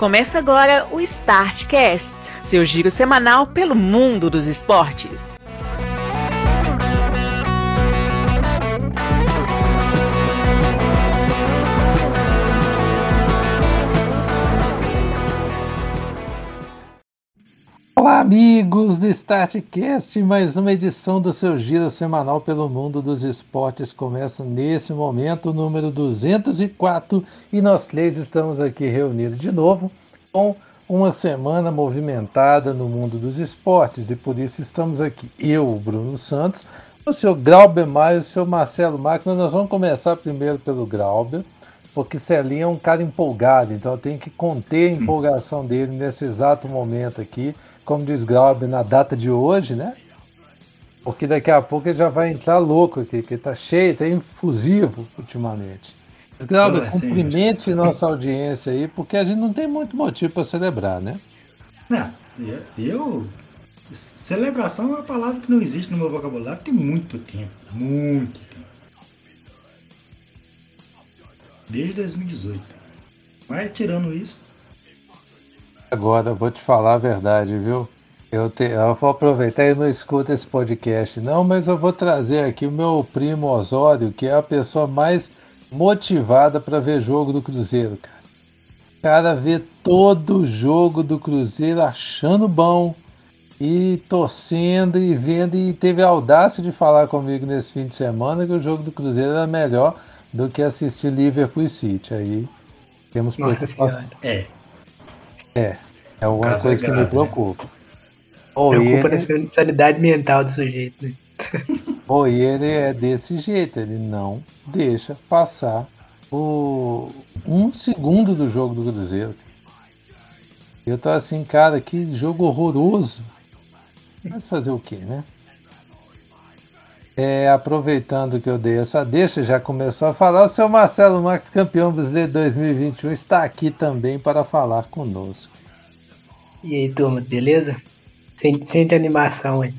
Começa agora o Startcast, seu giro semanal pelo mundo dos esportes. Olá, amigos do Startcast, mais uma edição do seu giro semanal pelo mundo dos esportes. Começa nesse momento, número 204, e nós três estamos aqui reunidos de novo com uma semana movimentada no mundo dos esportes e por isso estamos aqui, eu, Bruno Santos, o senhor Grauber Maia e o senhor Marcelo Máquina. Nós vamos começar primeiro pelo Grauber, porque Celinho é um cara empolgado, então eu tenho que conter a empolgação dele nesse exato momento aqui como diz Glauber, na data de hoje, né? Porque daqui a pouco ele já vai entrar louco aqui, que tá cheio, tá infusivo ultimamente. Glauber, cumprimente nossa audiência aí, porque a gente não tem muito motivo para celebrar, né? Não, eu, eu. Celebração é uma palavra que não existe no meu vocabulário tem muito tempo. Muito tempo. Desde 2018. Mas tirando isso, Agora, vou te falar a verdade, viu? Eu, te, eu vou aproveitar e não escuto esse podcast, não, mas eu vou trazer aqui o meu primo Osório, que é a pessoa mais motivada para ver jogo do Cruzeiro, cara. O cara vê todo o jogo do Cruzeiro achando bom e torcendo e vendo e teve a audácia de falar comigo nesse fim de semana que o jogo do Cruzeiro era melhor do que assistir Liverpool e City. Aí temos preocupação. É, é, é uma coisa que me preocupa. Ou preocupa ele... na sanidade mental do sujeito, né? Ou ele é desse jeito, ele não deixa passar o um segundo do jogo do Cruzeiro. Eu tô assim, cara, que jogo horroroso. Mas fazer o quê, né? É, aproveitando que eu dei essa deixa, já começou a falar, o seu Marcelo Marques, campeão brasileiro 2021, está aqui também para falar conosco. E aí, turma, beleza? Sente, sente animação aí.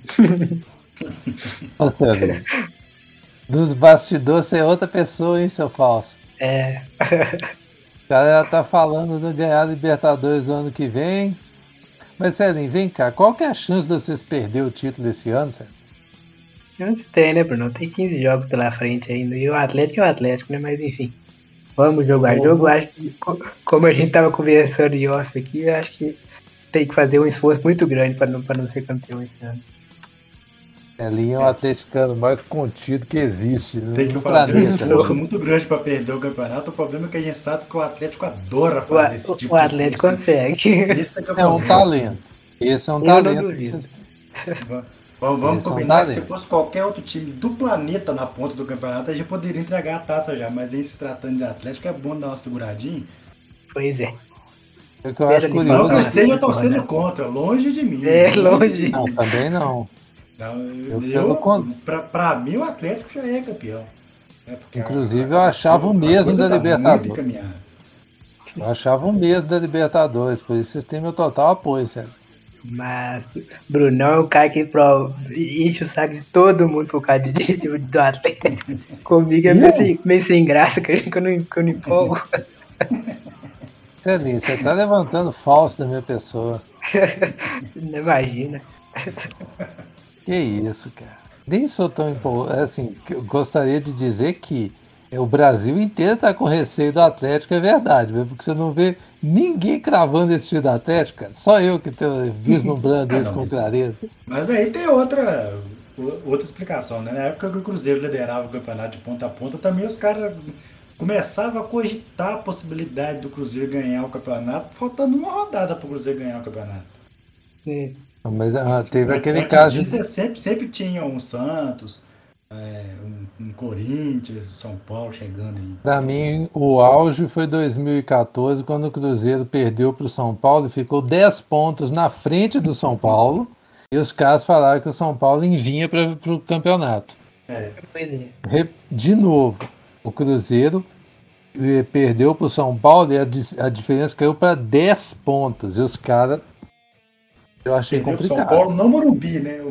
Nossa, Nos bastidores você é outra pessoa, hein, seu falso? É. O cara tá falando de ganhar a Libertadores no ano que vem. Mas, Celinho, vem cá, qual que é a chance de vocês perder o título esse ano, Celinho? Chance tem, né, Bruno? Tem 15 jogos pela frente ainda. E o Atlético é o Atlético, né? Mas enfim. Vamos jogar Bom, jogo. Acho que, como a gente tava conversando em off aqui, acho que tem que fazer um esforço muito grande para não, não ser campeão esse ano. É, linha é o atleticano mais contido que existe. Né? Tem que fazer um esforço muito grande para perder o campeonato. O problema é que a gente sabe que o Atlético adora fazer o, esse tipo o de O Atlético consegue. Esse é, é, um talento. Esse é um Eu talento. Vamos, vamos combinar que se fosse qualquer outro time do planeta na ponta do campeonato, a gente poderia entregar a taça já. Mas em se tratando de Atlético, é bom dar uma seguradinha. Pois é. É que eu acho curioso. Não que eu esteja torcendo né? contra, longe de mim. É, longe. Não, também não. não eu, eu pra, pra mim, o Atlético já é campeão. É Inclusive, a, eu achava o mesmo da tá Libertadores. Eu achava o mesmo da Libertadores, por isso vocês têm meu total apoio, sério. Mas Brunão é o cara que pro, enche o saco de todo mundo por causa de, de, do Atlético. Comigo é meio sem, meio sem graça, que eu não, que eu não empolgo. Celinho, você tá levantando falso da minha pessoa. Imagina. Que isso, cara. Nem sou tão empolgado. Assim, eu gostaria de dizer que o Brasil inteiro tá com receio do Atlético, é verdade, porque você não vê ninguém cravando esse time do Atlético, cara. Só eu que tenho vislumbrando isso com clareza. Mas aí tem outra, outra explicação, né? Na época que o Cruzeiro liderava o campeonato de ponta a ponta, também os caras começavam a cogitar a possibilidade do Cruzeiro ganhar o campeonato, faltando uma rodada para o Cruzeiro ganhar o campeonato. Sim. Mas ah, teve aquele caso. Disso, sempre, sempre tinha um Santos, é, um, um, Corinthians, São Paulo chegando aí. Para mim, o auge foi 2014, quando o Cruzeiro perdeu para o São Paulo e ficou 10 pontos na frente do São Paulo. E os caras falaram que o São Paulo vinha para o campeonato. É. é. De novo, o Cruzeiro eh, perdeu para o São Paulo e a, a diferença caiu para 10 pontos. E os caras. Eu achei perdeu complicado. São Paulo no Morumbi, né?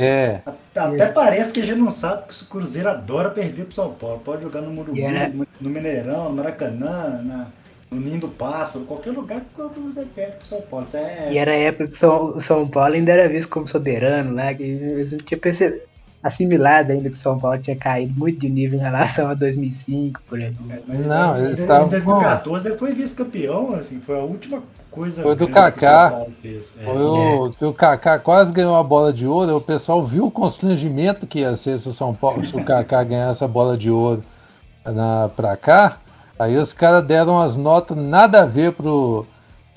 É. Até é. parece que a gente não sabe que o Cruzeiro adora perder pro São Paulo. Pode jogar no Morumbi, yeah. no Mineirão, no Maracanã, na, no Ninho do Pássaro, qualquer lugar que o Cruzeiro perde pro São Paulo. É... E era a época que o São Paulo ainda era visto como soberano lá, que eles não tinham percebido, assimilado ainda que o São Paulo tinha caído muito de nível em relação a 2005, por aí. É, mas, Não, mas eles em estavam 2014 ele foi vice-campeão, assim, foi a última coisa Foi do Kaká. É. Foi o, que o Kaká quase ganhou a bola de ouro, o pessoal viu o constrangimento que ia ser se o São Paulo, se o Kaká ganhasse a bola de ouro na, pra cá. Aí os caras deram as notas nada a ver pro.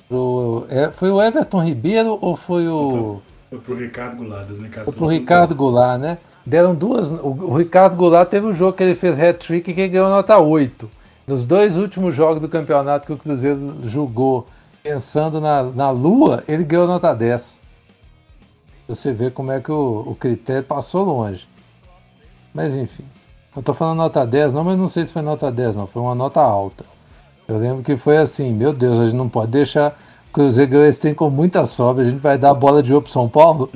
pro é, foi o Everton Ribeiro ou foi o. Foi pro Ricardo Goulart, 2014. Foi pro Ricardo Goulart, né? Deram duas. O, o Ricardo Goulart teve um jogo que ele fez hat-trick e que ganhou nota 8. Nos dois últimos jogos do campeonato que o Cruzeiro jogou pensando na, na Lua, ele ganhou nota 10. Você vê como é que o, o critério passou longe. Mas enfim. Eu tô falando nota 10, não, mas não sei se foi nota 10, não. Foi uma nota alta. Eu lembro que foi assim, meu Deus, a gente não pode deixar o Cruzeiro ganhar esse trem com muita sobra. A gente vai dar a bola de ouro pro São Paulo.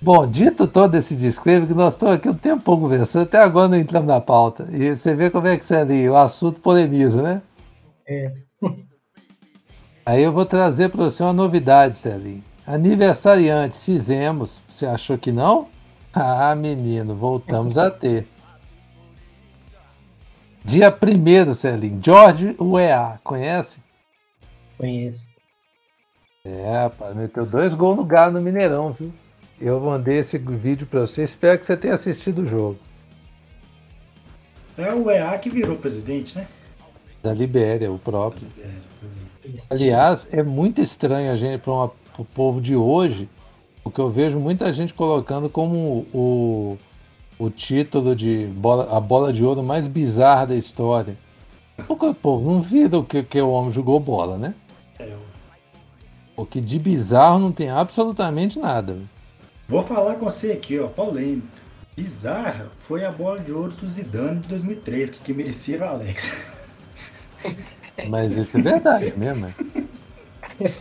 Bom, dito todo esse disclaimer, que nós estamos aqui um tempo conversando, até agora não entramos na pauta. E você vê como é que você ali, o assunto polemiza, né? É. Aí eu vou trazer para você uma novidade, Celinho. Aniversariantes, fizemos. Você achou que não? Ah, menino, voltamos a ter. Dia 1 Celinho. George UEA, conhece? Conheço. É, rapaz, meteu dois gols no Galo no Mineirão, viu? Eu mandei esse vídeo para você. Espero que você tenha assistido o jogo. É o EA que virou presidente, né? Da Libéria, o próprio. É, Aliás, é muito estranho a gente, para o povo de hoje, porque eu vejo muita gente colocando como o, o título de bola, a bola de ouro mais bizarra da história. Porque o povo não vira o que, que o homem jogou bola, né? é, Porque de bizarro não tem absolutamente nada. Vou falar com você aqui, ó, polêmica. Bizarra foi a bola de ouro do Zidane de 2003, que, que merecia o Alex. Mas isso é verdade mesmo. é.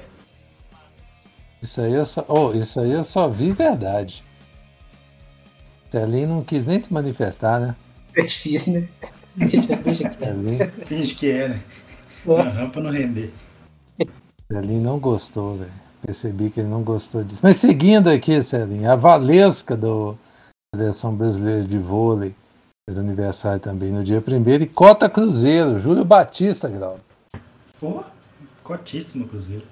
Isso aí eu só, oh, isso aí eu só vi verdade. Celinho não quis nem se manifestar, né? É difícil, né? Deixa, Finge que é, né? Aham, pra não render. Celinho não gostou, velho. Percebi que ele não gostou disso. Mas seguindo aqui, Celinho, a Valesca do Federação Brasileira de Vôlei fez aniversário também no dia 1 e Cota Cruzeiro, Júlio Batista, Grau. Pô, cotíssimo Cruzeiro.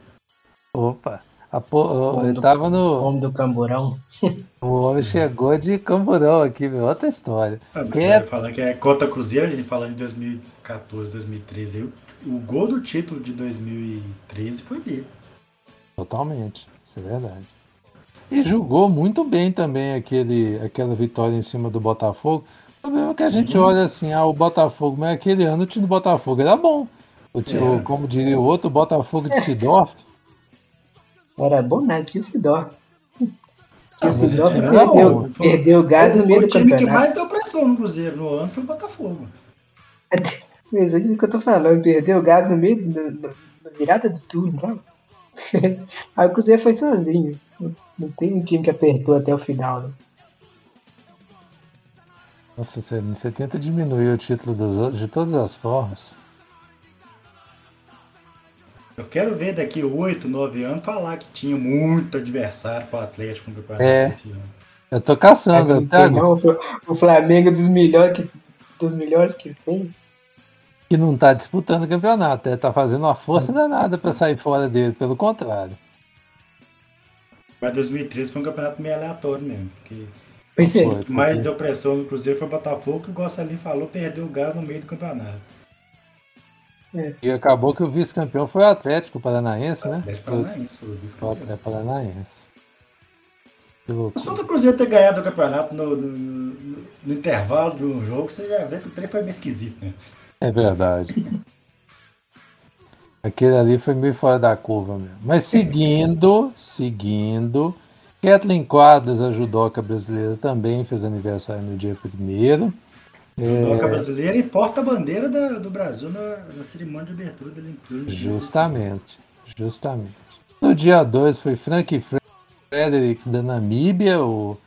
Opa! A po- Homem ele do- tava no. Homem do Camburão. O homem chegou de camburão aqui, meu. Outra história. Ah, mas Quem é- falar que é cota Cruzeiro, a gente falando de 2014, 2013. aí, O, o gol do título de 2013 foi dele. Totalmente, isso é verdade. E jogou muito bem também aquele, aquela vitória em cima do Botafogo. O problema é que a Sim. gente olha assim, ah, o Botafogo, mas aquele ano o time do Botafogo era bom. O, ti- É. o- como diria o outro, o Botafogo de Sidorf. Era bom nada, o Sidó. Ah, o mas Sidó ele era perdeu, bom, perdeu o gás no meio o do time que campeonato. mais deu pressão no Cruzeiro no ano foi o Botafogo. Mas é isso que eu tô falando, perdeu o gás no meio da virada do turno, não? Aí o Cruzeiro foi sozinho. Não- Não tem um time que apertou até o final, né? Nossa, você, você tenta diminuir o título dos outros de todas as formas. Eu quero ver daqui 8, 9 anos falar que tinha muito adversário para o Atlético no campeonato É. esse ano. Eu tô caçando Não até agora. não, o Fla- o Flamengo dos melhores que, dos melhores que tem. Que não tá disputando o campeonato, é, tá fazendo uma força danada pra sair fora dele, pelo contrário. Mas 2013 foi um campeonato meio aleatório mesmo. Porque Pois é, Foi, o que mais foi. deu pressão no Cruzeiro foi o Botafogo, que o Gosselin falou, perdeu o gás no meio do campeonato. E acabou que o vice-campeão foi o Atlético Paranaense, né? Atlético Paranaense foi o o vice-campeão. Atlético Paranaense. Que Só loucura. do Cruzeiro ter ganhado o campeonato no, no- no- no intervalo de um jogo, você já vê que o trem foi meio esquisito, né? É verdade. Aquele ali foi meio fora da curva mesmo. Mas seguindo, seguindo, Kathleen Quadros, a judoca brasileira, também fez aniversário no dia 1 Judoca brasileira e porta-bandeira do Brasil na, na cerimônia de abertura da Olimpíada. Justamente, justamente. No dia 2 foi Frank Fredericks da Namíbia, o,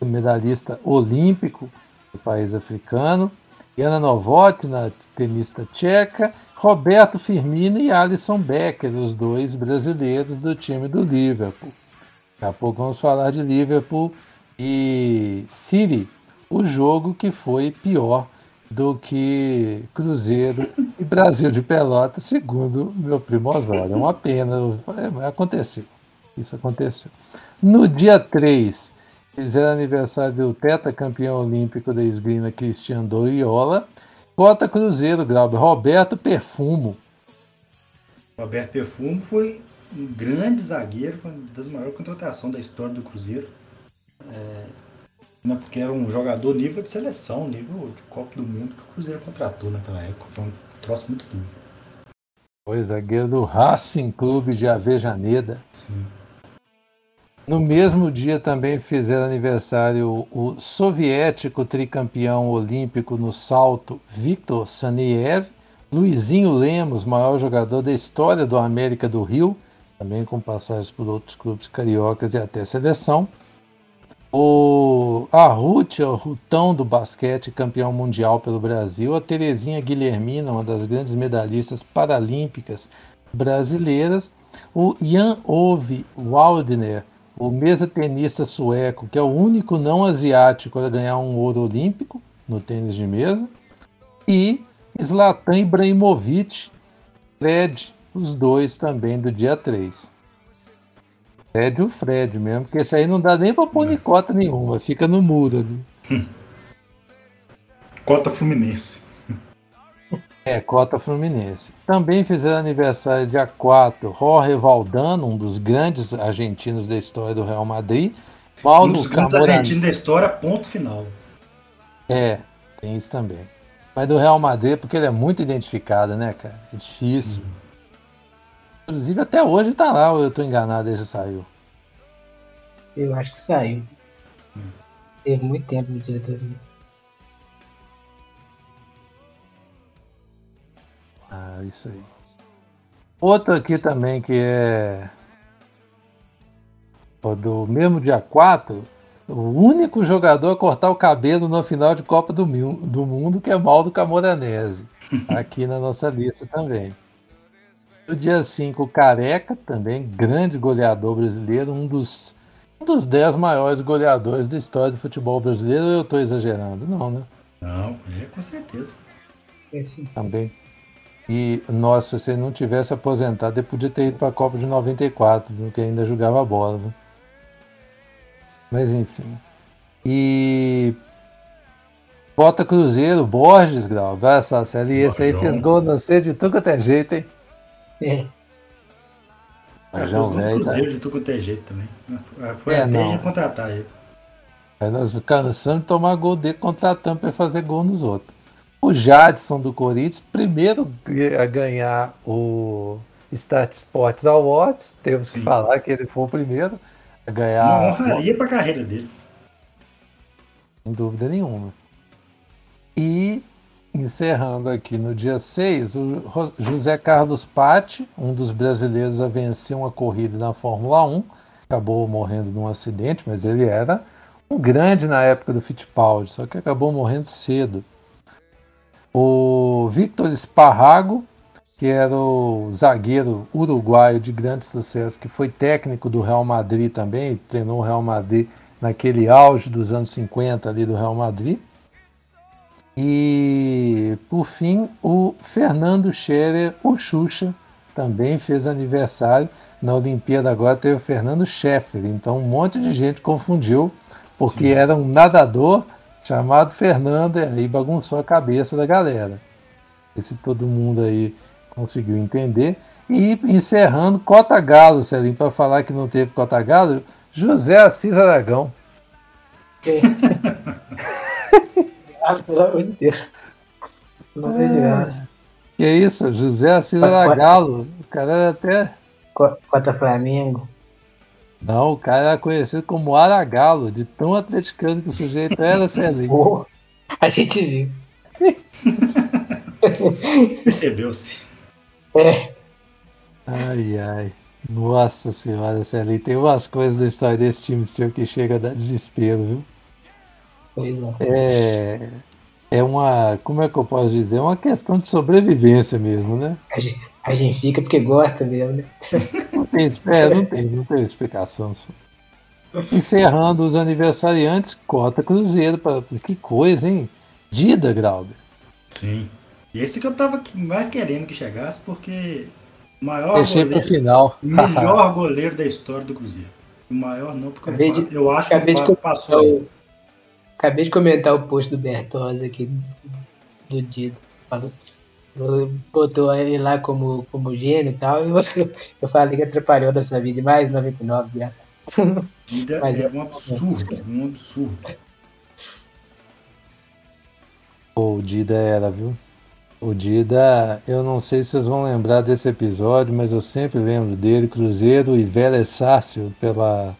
o medalhista olímpico do país africano. Ana Novotna, tenista tcheca, Roberto Firmino e Alisson Becker, os dois brasileiros do time do Liverpool. Daqui a pouco vamos falar de Liverpool e City, o jogo que foi pior do que Cruzeiro e Brasil de Pelotas, segundo meu primo Osório. É uma pena, aconteceu. Isso aconteceu. No dia 3, fizeram aniversário do tetracampeão olímpico da esgrima Cristian Doriola. Cota Cruzeiro, Glauber, Roberto Perfumo. Roberto Perfumo foi um grande zagueiro, foi uma das maiores contratações da história do Cruzeiro. É, né, porque era um jogador nível de seleção, nível de Copa do Mundo que o Cruzeiro contratou naquela época. Foi um troço muito duro. Foi zagueiro do Racing Clube de Avejaneda. Sim. No mesmo dia também fizeram aniversário o soviético tricampeão olímpico no salto Victor Saniev, Luizinho Lemos, maior jogador da história do América do Rio, também com passagens por outros clubes cariocas e até seleção. O a Ruth, o Rutão do basquete, campeão mundial pelo Brasil. A Terezinha Guilhermina, uma das grandes medalhistas paralímpicas brasileiras. O Jan Ove Waldner, o mesa tenista sueco, que é o único não asiático a ganhar um ouro olímpico no tênis de mesa. E Zlatan Ibrahimovic, Fred, os dois também do dia 3. Fred o Fred mesmo, porque esse aí não dá nem pra pôr cota nenhuma, fica no muro ali. Cota Fluminense. É, cota Fluminense. Também fizeram aniversário dia 4, Jorge Valdano, um dos grandes argentinos da história do Real Madrid. Paulo um dos grandes argentinos da história, ponto final. É, tem isso também. Mas do Real Madrid, porque ele é muito identificado, né, cara? É difícil. Sim. Inclusive até hoje tá lá, ou eu tô enganado, ele já saiu. Eu acho que saiu. Teve muito tempo no diretoria. Ah, isso aí. Outro aqui também que é do mesmo dia 4, o único jogador a cortar o cabelo no final de Copa do, do Mundo, que é Maldo Camoranese. Aqui na nossa lista também. No dia 5, Careca, também grande goleador brasileiro, um dos, um dos dez maiores goleadores da história do futebol brasileiro. Eu estou exagerando? Não, né? Não, é com certeza. É sim. Também. E, nossa, se ele não tivesse aposentado, ele podia ter ido para a Copa de 94, viu, que ainda jogava bola. Viu? Mas enfim. E. Bota Cruzeiro, Borges, Grau. Olha só, Celi, esse aí fez gol não sei de tudo quanto é jeito, hein? É. Mas é, velho. Cruzeiro tá... de tudo quanto é jeito também. Foi é, até de contratar ele. Aí nós cansamos de tomar gol dele contratando para fazer gol nos outros. O Jadson do Corinthians, primeiro a ganhar o Start Sports Awards, temos que falar que ele foi o primeiro a ganhar. Uma honraria para a carreira dele. Sem dúvida nenhuma. Encerrando aqui no dia 6, o José Carlos Patti, um dos brasileiros a vencer uma corrida na Fórmula 1, acabou morrendo num acidente, mas ele era um grande na época do Fittipaldi, só que acabou morrendo cedo. O Victor Esparrago, que era o zagueiro uruguaio de grande sucesso, que foi técnico do Real Madrid também, treinou o Real Madrid naquele auge dos anos 50 ali do Real Madrid. E, por fim, o Fernando Scherer, o Xuxa, também fez aniversário. Na Olimpíada agora teve o Fernando Scheffer. Então, um monte de gente confundiu, porque Sim. era um nadador chamado Fernando, e aí bagunçou a cabeça da galera. Esse todo mundo aí conseguiu entender. E encerrando, Cota Galo, Celinho, para falar que não teve Cota Galo, José Assis Aragão. É. Ah, pelo amor de Deus. Não tem graça. Que é isso, José Assis Galo. O cara era até. Contra Flamengo. Não, o cara era conhecido como Aragalo, de tão atleticano que o sujeito era, Celinho. A gente viu. Percebeu-se. É. Ai, ai. Nossa senhora, Celinho. Tem umas coisas da história desse time seu que chega a dar desespero, viu? É. é uma, como é que eu posso dizer? É uma questão de sobrevivência mesmo, né? A gente, a gente fica porque gosta mesmo, né? Não tem, é, não tem, não tem explicação. Encerrando os aniversariantes, cota Cruzeiro. Pra, que coisa, hein? Dida, Grauber. Sim. E esse que eu tava mais querendo que chegasse, porque o maior Deixei goleiro, final. melhor goleiro da história do Cruzeiro. O maior não, porque eu, eu acho que o de Fábio passou aí. Acabei de comentar o post do Bertozzi aqui do Dido. Falou, botou ele lá como, como gênio e tal. E eu, eu falei que atrapalhou dessa vida. Mais 99, graças a Deus. Dida Mas é é- um absurdo, um absurdo. O Dida era, viu? O Dida, eu não sei se vocês vão lembrar desse episódio, mas eu sempre lembro dele, Cruzeiro e Vélez Sácio pela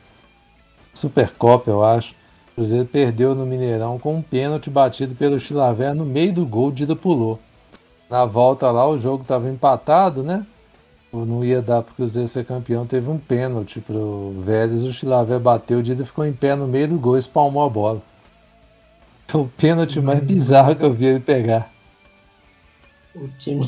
Supercopa, eu acho. Cruzeiro perdeu no Mineirão com um pênalti batido pelo Chilaver no meio do gol, o Dida pulou. Na volta lá, o jogo estava empatado, né? Não ia dar para o Cruzeiro ser campeão, teve um pênalti pro Vélez, o Chilaver bateu, o Dida ficou em pé no meio do gol e espalmou a bola. Foi o pênalti mais bizarro que eu vi ele pegar. O time,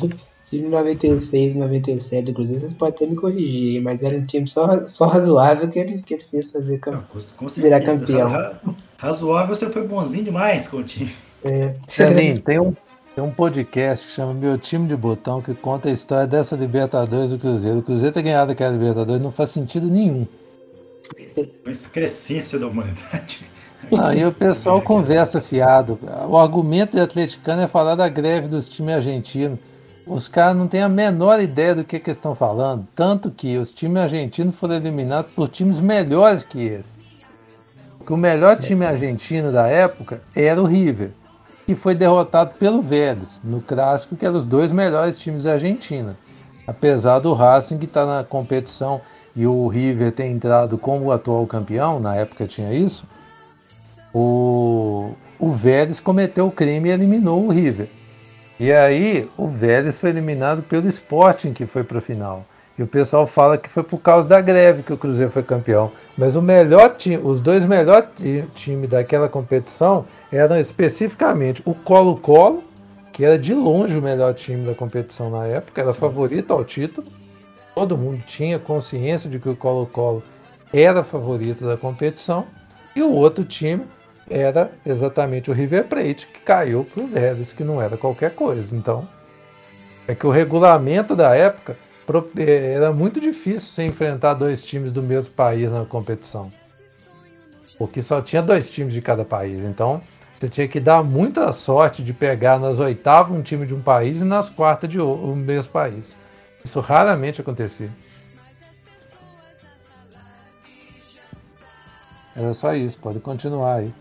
time 96, 97 do Cruzeiro, vocês podem até me corrigir, mas era um time só, só razoável que ele, que ele fez fazer Não, campeão. com, Virar campeão. Ra- Razoável, você foi bonzinho demais com o time. É. Celinho, tem um, tem um podcast que chama Meu Time de Botão que conta a história dessa Libertadores do Cruzeiro. O Cruzeiro ter ganhado aquela Libertadores não faz sentido nenhum. Uma excrescência da humanidade. Aí o pessoal conversa fiado. O argumento de atleticano é falar da greve dos times argentinos. Os caras não têm a menor ideia do que, que estão falando. Tanto que os times argentinos foram eliminados por times melhores que esse. Porque o melhor time argentino da época era o River, que foi derrotado pelo Vélez, no clássico, que eram os dois melhores times da Argentina. Apesar do Racing que está na competição e o River ter entrado como atual campeão, na época tinha isso, o, o Vélez cometeu o crime e eliminou o River. E aí o Vélez foi eliminado pelo Sporting, que foi para a final. E o pessoal fala que foi por causa da greve que o Cruzeiro foi campeão. Mas o melhor time, os dois melhores ti- times daquela competição eram especificamente o Colo-Colo, que era de longe o melhor time da competição na época, era favorito ao título. Todo mundo tinha consciência de que o Colo-Colo era favorito da competição. E o outro time era exatamente o River Plate, que caiu para o Vélez, que não era qualquer coisa. Então, é que o regulamento da época eh, era muito difícil você enfrentar dois times do mesmo país na competição. Porque só tinha dois times de cada país. Então, você tinha que dar muita sorte de pegar nas oitavas um time de um país e nas quartas de o mesmo país. Isso raramente acontecia. Era só isso, pode continuar aí.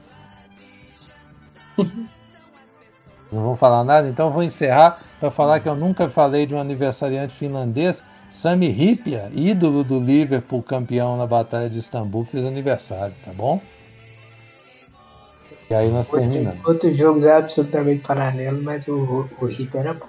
Não vou falar nada, então vou encerrar para falar que eu nunca falei de um aniversariante finlandês. Sami Hipia, ídolo do Liverpool, campeão na Batalha de Istambul, fez aniversário, tá bom? E aí nós terminamos. Outro, outros jogos é absolutamente paralelo, mas o, o Hip era bom.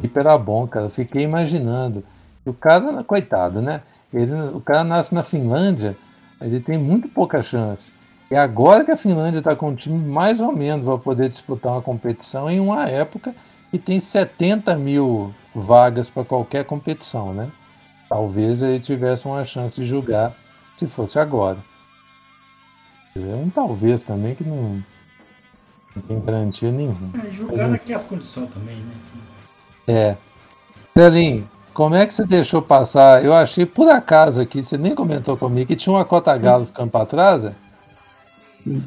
Hipia era bom, cara. Eu fiquei imaginando. O cara, coitado, né? Ele, o cara nasce na Finlândia, ele tem muito pouca chance. E agora que a Finlândia está com um time mais ou menos para poder disputar uma competição em uma época que tem 70 mil vagas para qualquer competição, né? Talvez ele tivesse uma chance de jogar se fosse agora. Quer dizer, um talvez também que não, não tem garantia nenhuma. É, julgar aqui as condições também, né? É. Celinho, como é que você deixou passar? Eu achei por acaso aqui, você nem comentou comigo, que tinha uma cota galo ficando para trás. é?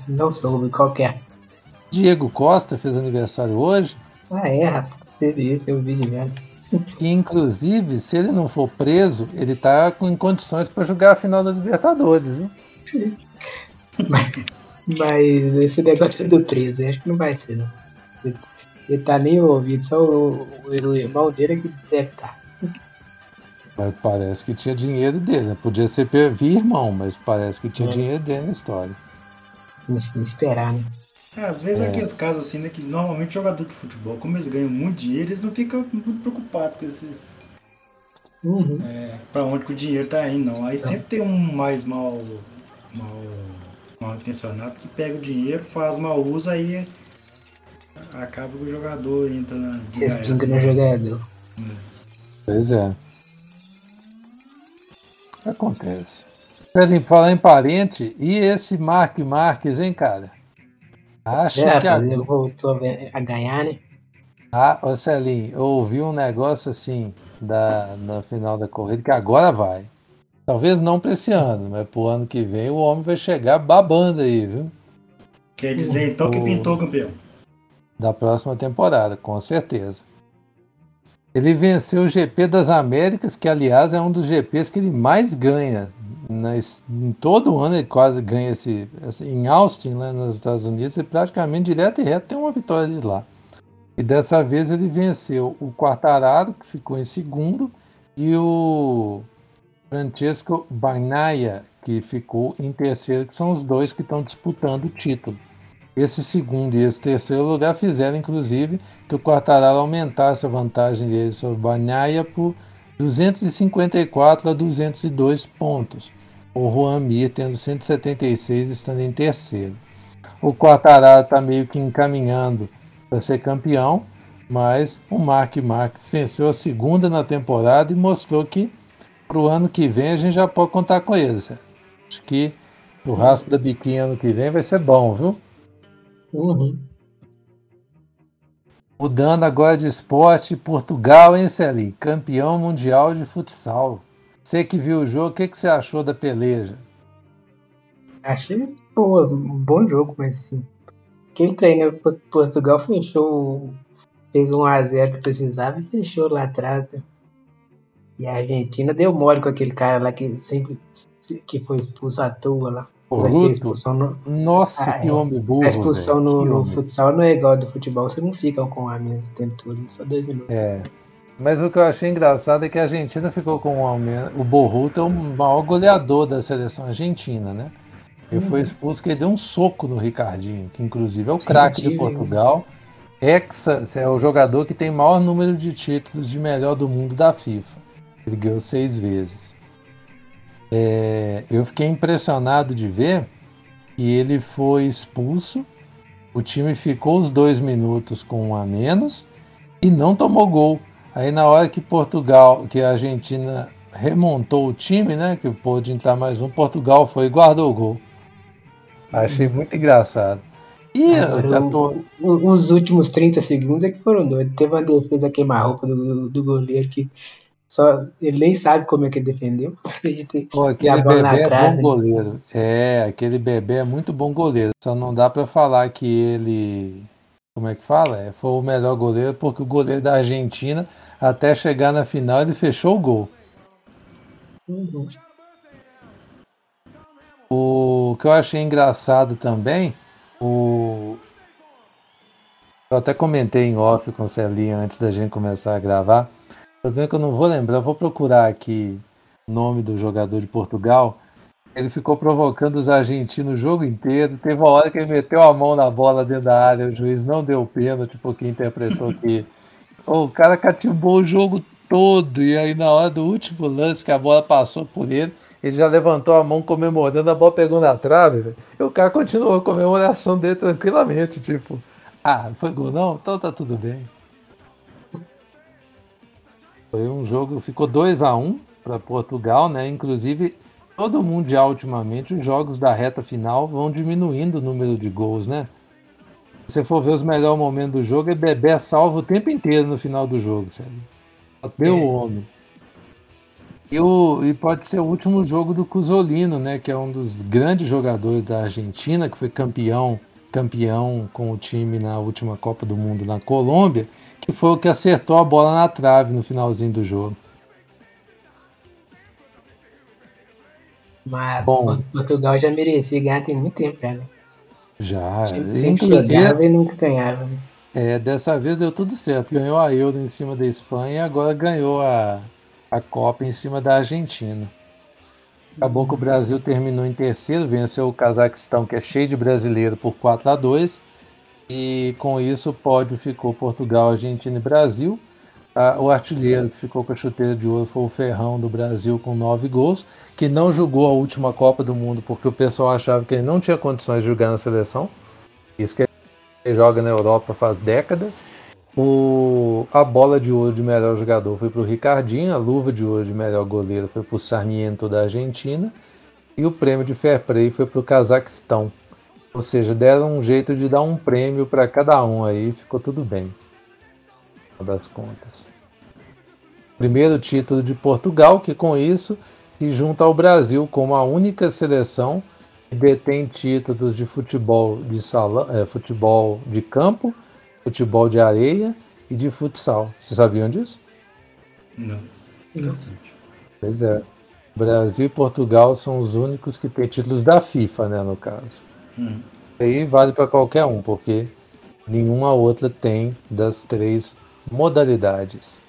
Não soube qualquer. Diego Costa fez aniversário hoje. Ah, é, rapaz. Teve isso, eu vi diversos. E, inclusive, se ele não for preso, ele tá com- em condições para jogar a final da Libertadores, viu? Mas esse negócio do preso, acho que não vai ser, não. Ele, ele tá nem envolvido, só o, o, o irmão dele é que deve estar. Mas parece que tinha dinheiro dele. né? Podia ser via irmão, mas parece que tinha É. dinheiro dele na história. Enfim, esperar, né? É, às vezes É. aqueles casos assim, né, que normalmente jogador de futebol, como eles ganham muito dinheiro, eles não ficam muito preocupados com esses. Uhum. É, pra onde que o dinheiro tá indo, não. Aí sempre tem um mais mal, mal, mal intencionado que pega o dinheiro, faz mau uso, aí acaba que o jogador entra na. Respinga no jogador. Pois é. Acontece. Querem falar em parente, e esse Mark Marques, hein, cara? Acha É, que a... ele voltou a ganhar, né? Ah, ô Celinho, eu ouvi um negócio assim da, na final da corrida que agora vai. Talvez não para esse ano, mas pro ano que vem o homem vai chegar babando aí, viu? Quer dizer então que O- pintou campeão. Da próxima temporada, com certeza. Ele venceu o GP das Américas, que aliás é um dos GPs que ele mais ganha. Nas- em todo ano ele quase ganha esse- em Austin, lá nos Estados Unidos, ele praticamente direto e reto tem uma vitória de lá. E dessa vez ele venceu o Quartararo, que ficou em segundo, e o Francesco Bagnaia, que ficou em terceiro, que são os dois que estão disputando o título. Esse segundo e esse terceiro lugar fizeram, inclusive, que o Quartararo aumentasse a vantagem dele sobre o Bagnaia por 254 a 202 pontos. O Juan Mir tendo 176 estando em terceiro. O Quartararo está meio que encaminhando para ser campeão, mas o Mark Marques venceu a segunda na temporada e mostrou que para o ano que vem a gente já pode contar com ele. Zé. Acho que o rastro da biquinha ano que vem vai ser bom, viu? Uhum. Mudando agora de esporte, Portugal, hein, Celinho? Campeão mundial de futsal. Você que viu o jogo, o que, que você achou da peleja? Achei pô, um bom jogo, mas assim. Aquele treino Por- Portugal fechou. Fez um a 0 que precisava e fechou lá atrás. né? E a Argentina deu mole com aquele cara lá que sempre que foi expulso à toa lá. Aquela Ruto? expulsão no, Nossa, Ah, que é. homem burro. a expulsão no, no futsal não é igual ao do futebol, você não fica com a menos o tempo todo, só dois minutos. É. Mas o que eu achei engraçado é que a Argentina ficou com um aumento. O Borruto é o maior goleador da seleção argentina, né? Ele foi expulso porque ele deu um soco no Ricardinho, que inclusive é o craque de. Portugal. Hexa é o jogador que tem maior número de títulos de melhor do mundo da FIFA. Ele ganhou seis vezes. É, eu fiquei impressionado de ver que ele foi expulso. O time ficou os dois minutos com um a menos e não tomou gol. Aí na hora que Portugal, que a Argentina remontou o time, né? Que pôde entrar mais um, Portugal foi e guardou o gol. Achei muito engraçado. E Agora, tô- os últimos 30 segundos é que foram doidos. Teve uma defesa queimar-roupa do, do goleiro que só ele nem sabe como é que defendeu. Pô, E aquele a bola na bebê é bom goleiro. É, aquele bebê é muito bom goleiro. Só não dá pra falar que ele. Como é que fala? É, foi o melhor goleiro, porque o goleiro da Argentina, até chegar na final, ele fechou o gol. Uhum. O que eu achei engraçado também, o. Eu até comentei em off com o Celinho antes da gente começar a gravar. O problema é que eu não vou lembrar, eu vou procurar aqui o nome do jogador de Portugal. Ele ficou provocando os argentinos o jogo inteiro. Teve uma hora que ele meteu a mão na bola dentro da área, o juiz não deu pênalti, porque interpretou que o cara catimbou o jogo todo. E aí, na hora do último lance que a bola passou por ele, ele já levantou a mão comemorando, a bola pegou na trave. E o cara continuou a comemoração dele tranquilamente. Tipo, ah, foi gol não? Então tá tudo bem. Foi um jogo, ficou 2 a 1 para Portugal, né? Inclusive, todo o Mundial ultimamente, os jogos da reta final vão diminuindo o número de gols, né? Se você for ver os melhores momentos do jogo, é Bebê salva o tempo inteiro no final do jogo, sabe? Até o homem. E, o, e pode ser o último jogo do Cusolino, né? Que é um dos grandes jogadores da Argentina, que foi campeão, campeão com o time na última Copa do Mundo na Colômbia, que foi o que acertou a bola na trave no finalzinho do jogo. Mas Bom. Port- Portugal já merecia ganhar tem muito tempo, cara. Já. Sempre, sempre Inclusive, chegava e nunca ganhava. né? É, dessa vez deu tudo certo. Ganhou a Euro em cima da Espanha e agora ganhou a, a Copa em cima da Argentina. Acabou que o Brasil terminou em terceiro, venceu o Cazaquistão, que é cheio de brasileiro, por 4 a 2 E com isso o pódio ficou Portugal, Argentina e Brasil. O artilheiro que ficou com a chuteira de ouro foi o Ferrão do Brasil com nove gols, que não jogou a última Copa do Mundo porque o pessoal achava que ele não tinha condições de jogar na seleção. Isso que Ele joga na Europa faz década. O, a bola de ouro de melhor jogador foi para o Ricardinho, a luva de ouro de melhor goleiro foi para o Sarmiento da Argentina e o prêmio de fair play foi para o Cazaquistão. Ou seja, deram um jeito de dar um prêmio para cada um aí, ficou tudo bem. Das contas. Primeiro título de Portugal, que com isso se junta ao Brasil como a única seleção que detém títulos de futebol de salão, é, futebol de campo, futebol de areia e de futsal. Vocês sabiam disso? Não. Interessante. Pois é. Brasil e Portugal são os únicos que têm títulos da FIFA, né, no caso. Hum. Aí vale para qualquer um, porque nenhuma outra tem das três modalidades.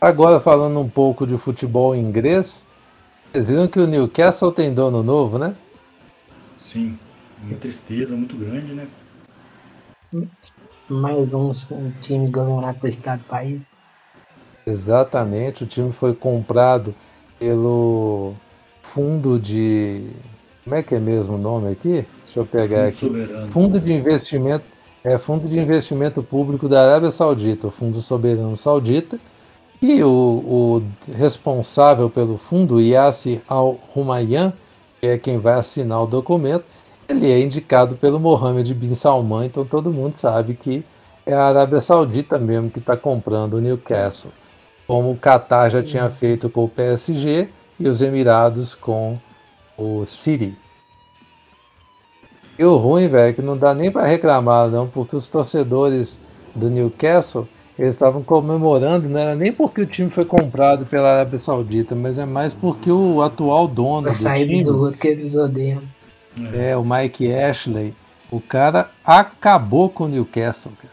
Agora falando um pouco de futebol inglês, vocês viram que o Newcastle tem dono novo, né? Sim, uma tristeza muito grande, né? Mais um, um time governado por Estado do país. Exatamente, o time foi comprado pelo fundo de. Como é que é mesmo o nome aqui? Deixa eu pegar Fundo aqui. soberano. Fundo de investimento. É Fundo de Investimento Público da Arábia Saudita, o Fundo Soberano Saudita. E o, o responsável pelo fundo, Yasser Al-Rumayyan, que é quem vai assinar o documento, ele é indicado pelo Mohammed bin Salman, então todo mundo sabe que é a Arábia Saudita mesmo que está comprando o Newcastle. Como o Qatar já tinha feito com o PSG e os Emirados com o City. E o ruim, velho, é que não dá nem para reclamar, não, porque os torcedores do Newcastle eles estavam comemorando, não era nem porque o time foi comprado pela Arábia Saudita, mas é mais porque o atual dono A do saída do outro que eles odeiam. é, o Mike Ashley, o cara acabou com o Newcastle. Cara.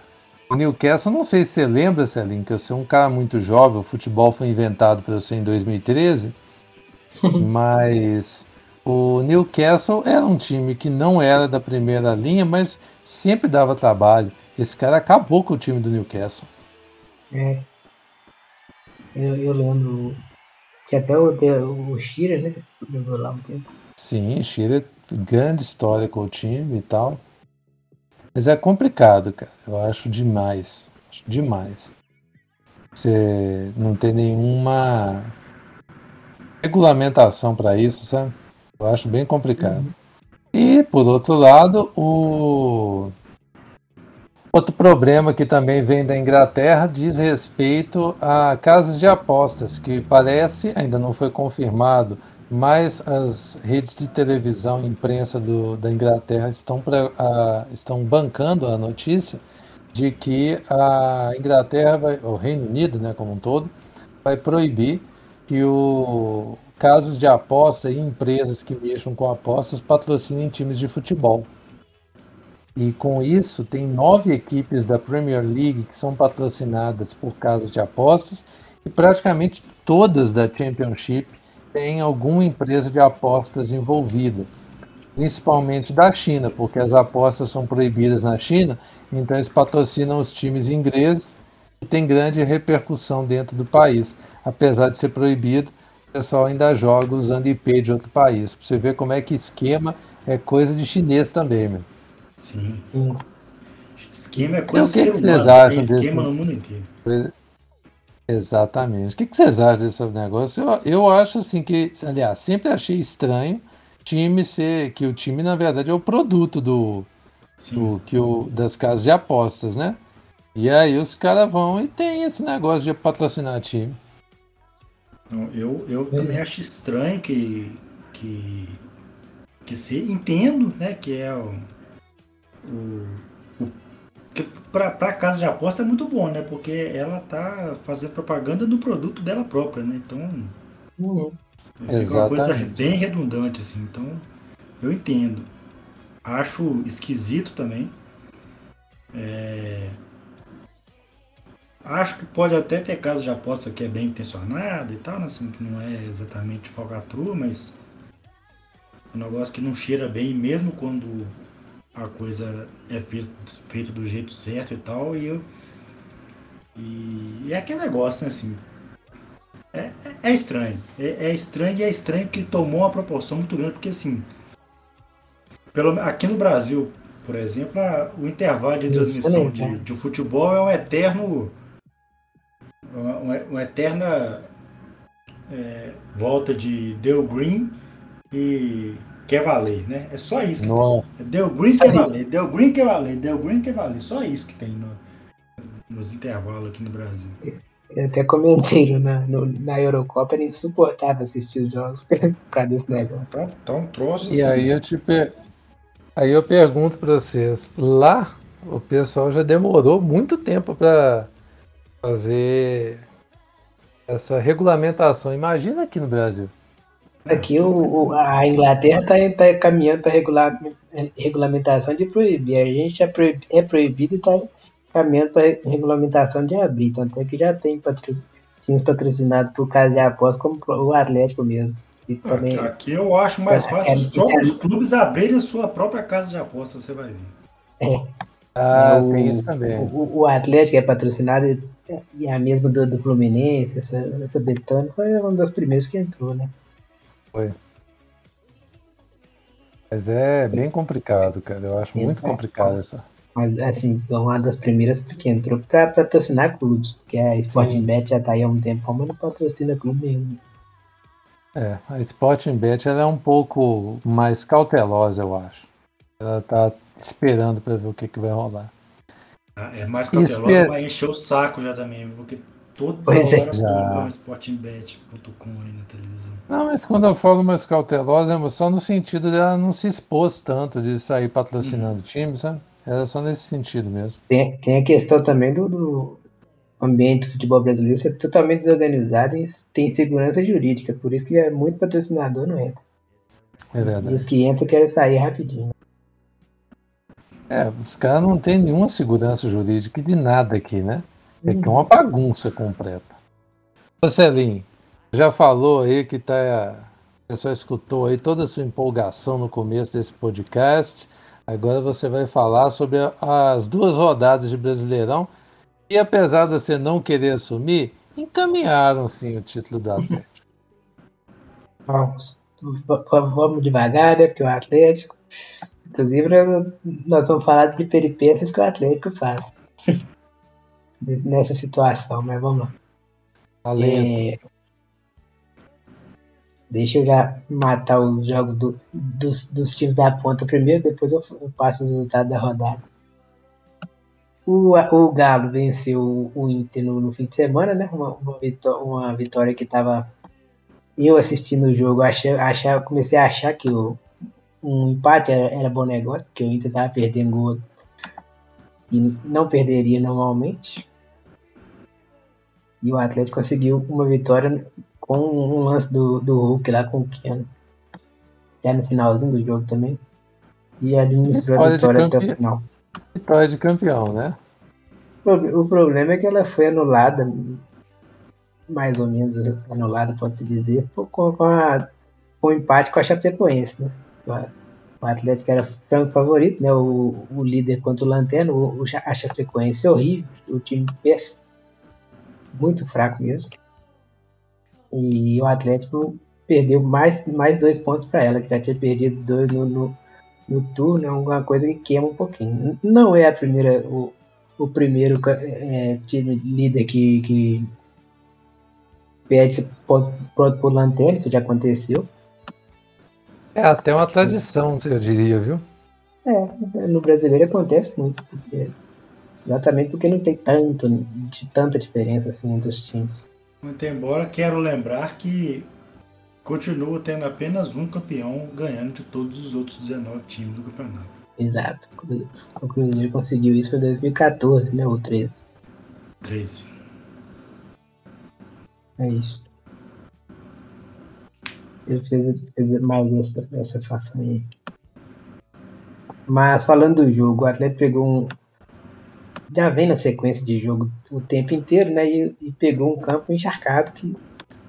O Newcastle, não sei se você lembra, Celinho, que eu sou um cara muito jovem, o futebol foi inventado para você em 2013, mas o Newcastle era um time que não era da primeira linha, mas sempre dava trabalho. Esse cara acabou com o time do Newcastle. É. Eu, eu lembro que até o, o Shira, né? Jogou lá um tempo. Sim, Shearer, grande história com o time e tal. Mas é complicado, cara. Eu acho demais. Acho demais. Você não tem nenhuma regulamentação para isso, sabe? Eu acho bem complicado. E, por outro lado, o outro problema que também vem da Inglaterra diz respeito a casas de apostas, que parece, ainda não foi confirmado, mas as redes de televisão e imprensa do, da Inglaterra estão, pra, a, estão bancando a notícia de que a Inglaterra, vai, o Reino Unido né, como um todo, vai proibir que o casas de aposta e empresas que mexam com apostas patrocinem times de futebol. E com isso, tem nove equipes da Premier League que são patrocinadas por casas de apostas e praticamente todas da Championship têm alguma empresa de apostas envolvida, principalmente da China, porque as apostas são proibidas na China, então eles patrocinam os times ingleses e tem grande repercussão dentro do país. Apesar de ser proibido, pessoal ainda joga usando IP de outro país. Pra você ver como é que esquema é coisa de chinês também, meu. Sim. Hum. Esquema é coisa E o que de que ser vocês humano. acham Tem esquema desse- no mundo inteiro. Exatamente. O que, que vocês acham desse negócio? Eu, eu acho assim que, aliás, sempre achei estranho time ser que o time na verdade é o produto do, do que o das casas de apostas, né? E aí os caras vão e tem esse negócio de patrocinar time. Não, eu eu também acho estranho que que que se entendo, né, que é o, o, o que para casa de aposta é muito bom, né? Porque ela tá fazendo propaganda do produto dela própria, né? Então Uhum. fica uma coisa Exatamente. bem redundante assim. Então eu entendo. Acho esquisito também. É, Acho que pode até ter caso de aposta que é bem intencionado e tal, né? assim, que não é exatamente falcatrua, mas um negócio que não cheira bem, mesmo quando a coisa é feita, feita do jeito certo e tal, e eu. E é aquele negócio, né, assim. É, é- é estranho. É, é estranho e é estranho que tomou uma proporção muito grande, porque assim. Pelo, aqui no Brasil, por exemplo, a, o intervalo de transmissão de, de futebol é um eterno. Uma, uma eterna é, volta de Deu Green e quer valer, né? É só isso. Que tem. Deu Green quer valer, Deu Green quer valer, Deu Green quer valer. Só isso que tem no, nos intervalos aqui no Brasil. Eu até comentei na, no, na Eurocopa, era insuportável assistir os jogos por causa desse negócio. Então, então trouxe E aí eu te per... aí eu pergunto para vocês, lá o pessoal já demorou muito tempo para fazer essa regulamentação. Imagina aqui no Brasil. Aqui o, o- a Inglaterra está tá caminhando para regular, regulamentação de proibir. A gente já proib- é proibido e está caminhando para regulamentação de abrir. Tanto é que já tem patro- times patrocinados por casa de aposta, como o Atlético mesmo. E também, Aqui, eu acho mais É, fácil é, os é, próprios clubes abrirem a sua própria casa de aposta, você vai ver. Ah, o, tem isso também. O, o Atlético é patrocinado e- e é a mesma do, do Fluminense, essa, essa Betânia foi uma das primeiras que entrou, né? Mas é bem complicado, cara. Eu acho muito É, complicado essa. Mas, assim, são uma das primeiras que entrou para patrocinar clubes, porque a Sporting Bet já tá aí há um tempo, mas não patrocina clube nenhum. É, a Sporting Bet ela é um pouco mais cautelosa, eu acho. Ela tá esperando para ver o que, que vai rolar. Ah, É mais cautelosa, é- mas encher o saco já também, porque toda Pois é. hora põe um sportingbet.com aí na televisão. Não, mas quando eu falo mais cautelosa, é só no sentido dela não se expôs tanto de sair patrocinando times, sabe? Era só nesse sentido mesmo. Tem, tem a questão também do, do ambiente do futebol brasileiro ser totalmente desorganizado e tem segurança jurídica, por isso que é muito patrocinador não entra. É E verdade. os que entram querem sair rapidinho. É, os caras não têm nenhuma segurança jurídica de nada aqui, né? É que é uma bagunça completa. Ô Celinho, já falou aí que tá. O pessoal escutou aí toda a sua empolgação no começo desse podcast. Agora você vai falar sobre as duas rodadas de Brasileirão. E apesar de você não querer assumir, encaminharam sim o título do Atlético. Vamos, vamos devagar, né? Porque o Atlético. Inclusive, nós, nós vamos falar de peripécias que o Atlético faz. Nessa situação, mas vamos lá. É, Deixa eu já matar os jogos do- dos, dos times da ponta primeiro, depois eu, eu passo os resultados da rodada. O, o Galo venceu o, o Inter no, no fim de semana, né? Uma, uma, vitó- uma vitória que tava. Eu assistindo o jogo, achei, achei, comecei a achar que o, um empate era, era bom negócio, porque o Inter tava perdendo gol e não perderia normalmente. E o Atlético conseguiu uma vitória com um lance do, do Hulk lá com o Keno. Já no finalzinho do jogo também. E administrou a Vitória de vitória até o final. Vitória de campeão, né? O, o problema é que ela foi anulada, mais ou menos anulada, pode-se dizer, com, com, a, com o empate com a Chapecoense, né? O, Atlético era franco favorito, né? O, o líder contra o Lanterna, o, a Chapecoense é horrível, o time péssimo, muito fraco mesmo. E o Atlético perdeu mais, mais dois pontos para ela, que já tinha perdido dois no, no, no turno, é uma coisa que queima um pouquinho. Não é a primeira, o, o primeiro é, time líder que, que perde ponto ponto por lanterna, isso já aconteceu. É até uma tradição, eu diria, viu? É, no brasileiro acontece muito, porque, exatamente porque não tem tanto, de tanta diferença assim entre os times. Muito embora, quero lembrar que continua tendo apenas um campeão ganhando de todos os outros 19 times do campeonato. Exato. O Cruzeiro conseguiu isso em 2014, né? Ou 13. 13. É isso. Ele fez, fez mais essa, essa façanha aí. Mas falando do jogo, o Atlético pegou um. Já vem na sequência de jogo o tempo inteiro, né? E, e pegou um campo encharcado que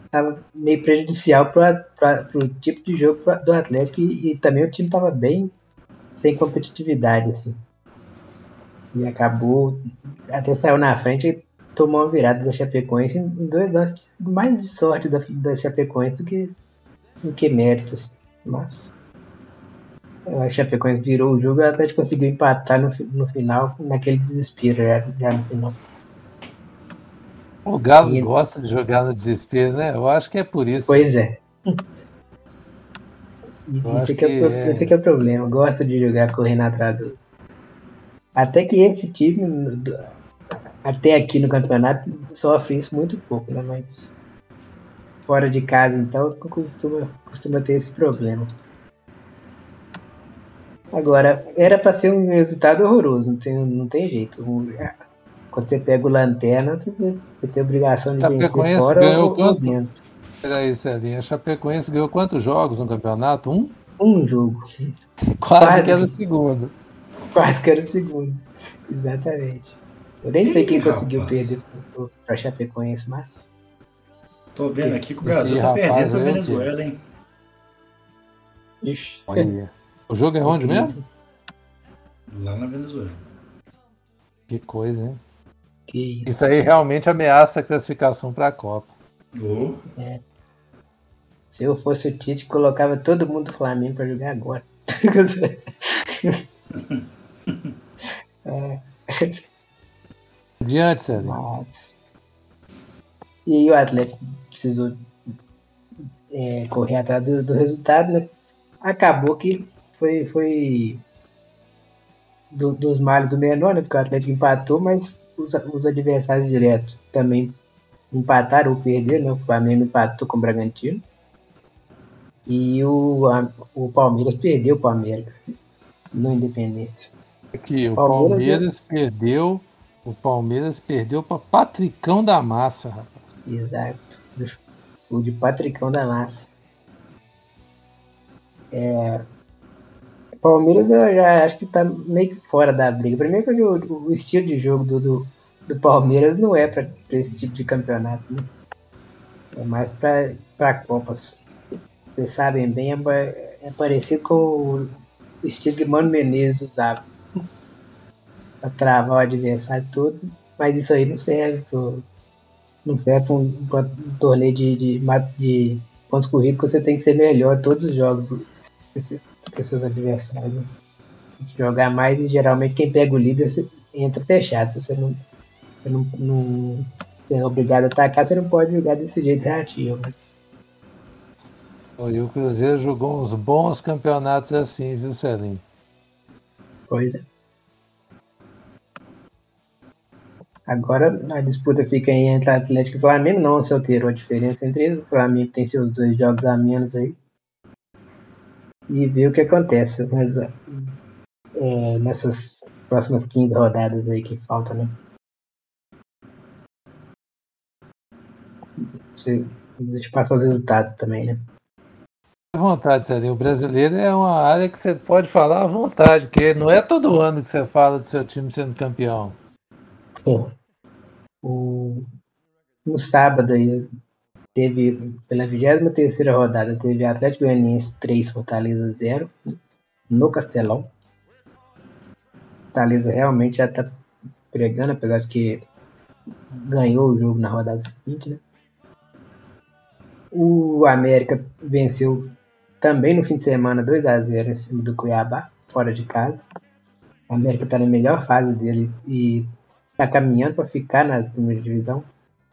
estava meio prejudicial para o tipo de jogo pra- do Atlético e, e também o time estava bem sem competitividade, assim. E acabou, até saiu na frente e tomou uma virada da Chapecoense em, dois lances mais de sorte da, da Chapecoense do que, do que méritos. Mas A Chapecoense virou o jogo e o Atlético conseguiu empatar no, no final, naquele desespero já, já no final. O Galo e... gosta de jogar no desespero, né? Eu acho que é por isso. Pois é. Isso, isso que é, é... esse é o problema. Gosta de jogar correndo atrás do. Até que esse time, até aqui no campeonato, sofre isso muito pouco, né? Mas fora de casa, então, costuma, costuma ter esse problema. Agora, era para ser um resultado horroroso, não tem, não tem jeito. Quando você pega o Lanterna, você tem, obrigação de vencer fora ou, ou dentro. Peraí, Celinha, a Chapecoense ganhou quantos jogos no campeonato? Um? Um jogo. Quase, Quase que era o segundo. Quase que era o segundo. Exatamente. Eu nem sei quem rapaz. conseguiu perder para Chapecoense, mas. Tô vendo aqui que o Brasil tá perdendo pra Venezuela, hein? Ixi. Olha. O jogo é onde mesmo? Lá na Venezuela. Que coisa, hein? Que isso. isso aí realmente ameaça a classificação para a Copa. Oh. É. Se eu fosse o Tite, colocava todo mundo do Flamengo para jogar agora. é. Adiante, Sérgio. Mas... E aí o Atlético precisou é, correr atrás do, do, resultado, né? Acabou que foi, foi do, dos males o menor, né? Porque o Atlético empatou, mas os, os adversários diretos também empataram ou perderam, né? O Flamengo empatou com o Bragantino. E o, a, o Palmeiras perdeu para o América no Independência. Aqui, o Palmeiras, Palmeiras é... perdeu. O Palmeiras perdeu para Patricão da Massa, rapaz. Exato. O de Patricão da Massa. É, Palmeiras eu já acho que tá meio que fora da briga. Primeiro que o, o estilo de jogo do, do, do Palmeiras não é para esse tipo de campeonato, né? É mais para Copas. Vocês sabem bem, é, é, parecido com o estilo que Mano Menezes usava. para travar o adversário todo. Mas isso aí não serve pro, não serve para um, um, torneio de, de, de pontos corridos que você tem que ser melhor todos os jogos que seus adversários. Né? Tem que jogar mais e geralmente quem pega o líder entra fechado. Se você não, você não, não você é obrigado a atacar, você não pode jogar desse jeito reativo. Né? E o Cruzeiro jogou uns bons campeonatos assim, viu, Celinho? Pois é. Agora a disputa fica entre Atlético e Flamengo, não se alterou a diferença entre eles. O Flamengo tem seus dois jogos a menos aí e ver o que acontece mas, é, nessas próximas 15 rodadas aí que faltam, né? Você, deixa eu passar os resultados também, né? À vontade, Sérgio. O brasileiro é uma área que você pode falar à vontade, porque não é todo ano que você fala do seu time sendo campeão. É. O, no sábado teve, pela 23 rodada, teve Atlético Goianiense 3, Fortaleza 0, no Castelão. Fortaleza realmente já está pregando, apesar de que ganhou o jogo na rodada seguinte, né? O América venceu também no fim de semana 2 a 0 em cima do Cuiabá, fora de casa. O América está na melhor fase dele e está caminhando para ficar na primeira divisão.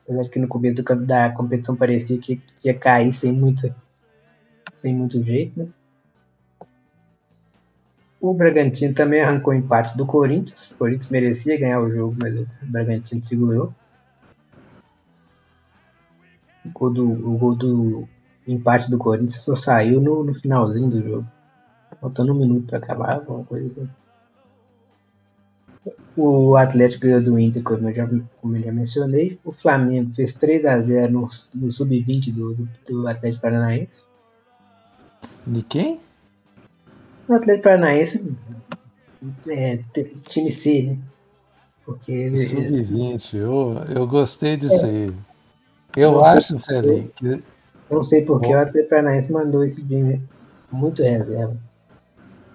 Apesar que no começo do, da competição parecia que, que ia cair sem muito, sem muito jeito, né? O Bragantino também arrancou empate do Corinthians. O Corinthians merecia ganhar o jogo, mas o Bragantino segurou. O gol do, o gol do empate do Corinthians só saiu no, no finalzinho do jogo. Faltando um minuto para acabar, alguma coisa assim. O Atlético ganhou do Inter, como eu já, como eu já mencionei. O Flamengo fez 3 a 0 no, no sub-20 do, do, do, Atlético Paranaense. De quem? O Atlético Paranaense é time C, né? Porque ele. Sub-20, eu, eu gostei disso é. aí. Eu não acho, Felipe. Que... Não sei porque Bom. o Atlético Paranaense mandou esse time muito reserva.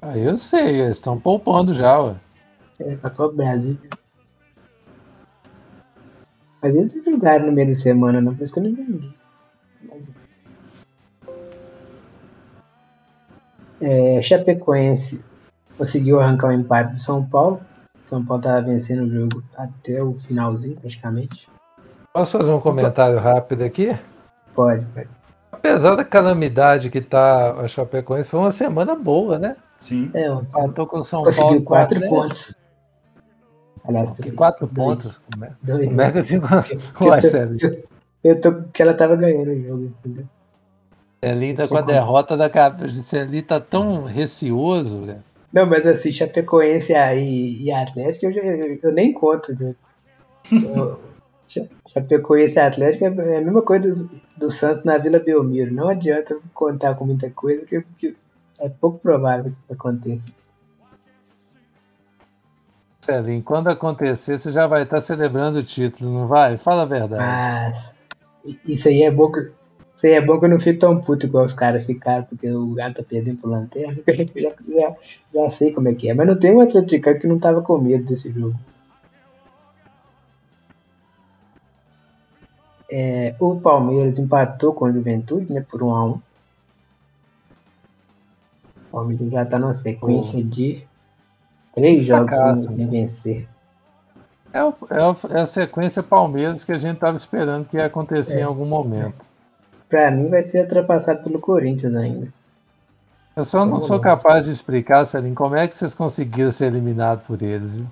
Ah, eu sei, eles estão poupando já, ué. É, pra Copa Brasil. Às vezes tem jogaram no meio da semana, não, por isso que eu não entendi. Mas... É, Chapecoense conseguiu arrancar o um empate do São Paulo. São Paulo estava vencendo o jogo até o finalzinho, praticamente. Posso fazer um comentário rápido aqui? Pode, pode. Apesar da calamidade que tá a Chapecoense, foi uma semana boa, né? Sim. É, Empatou com o São conseguiu Paulo. quatro né? pontos. Aliás, Que três. quatro Dois. pontos. É? Dois. É que eu digo? Porque Ué, eu tô- que ela tava ganhando o jogo, entendeu? Celinho tá Você com a derrota da cabeça. Celinho tá tão receoso, velho. Não, mas assim, Chapecoense aí e Atlético, eu, eu, eu nem conto, viu? Eu- Chapecoense e Atlético é a mesma coisa do, do Santos na Vila Belmiro. Não adianta contar com muita coisa, porque é pouco provável que aconteça. Celinho, quando acontecer, você já vai estar celebrando o título, não vai? Fala a verdade. Mas isso aí é bom que, isso aí é bom que eu não fico tão puto igual os caras ficaram, porque o gato tá perdendo pro lanterna. Eu já, já, já sei como é que é. Mas não tem um atleticano que não tava com medo desse jogo. É, o Palmeiras empatou com o Juventude, né, por 1 a 1 O Palmeiras já tá numa sequência de três jogos sem, fracasso, sem né? vencer. É, o- é é a sequência Palmeiras que a gente tava esperando que ia acontecer É. em algum momento. Pra mim vai ser ultrapassado pelo Corinthians ainda. Eu só não Vamos sou lá. capaz de explicar, Celinho, como é que vocês conseguiram ser eliminados por eles, viu?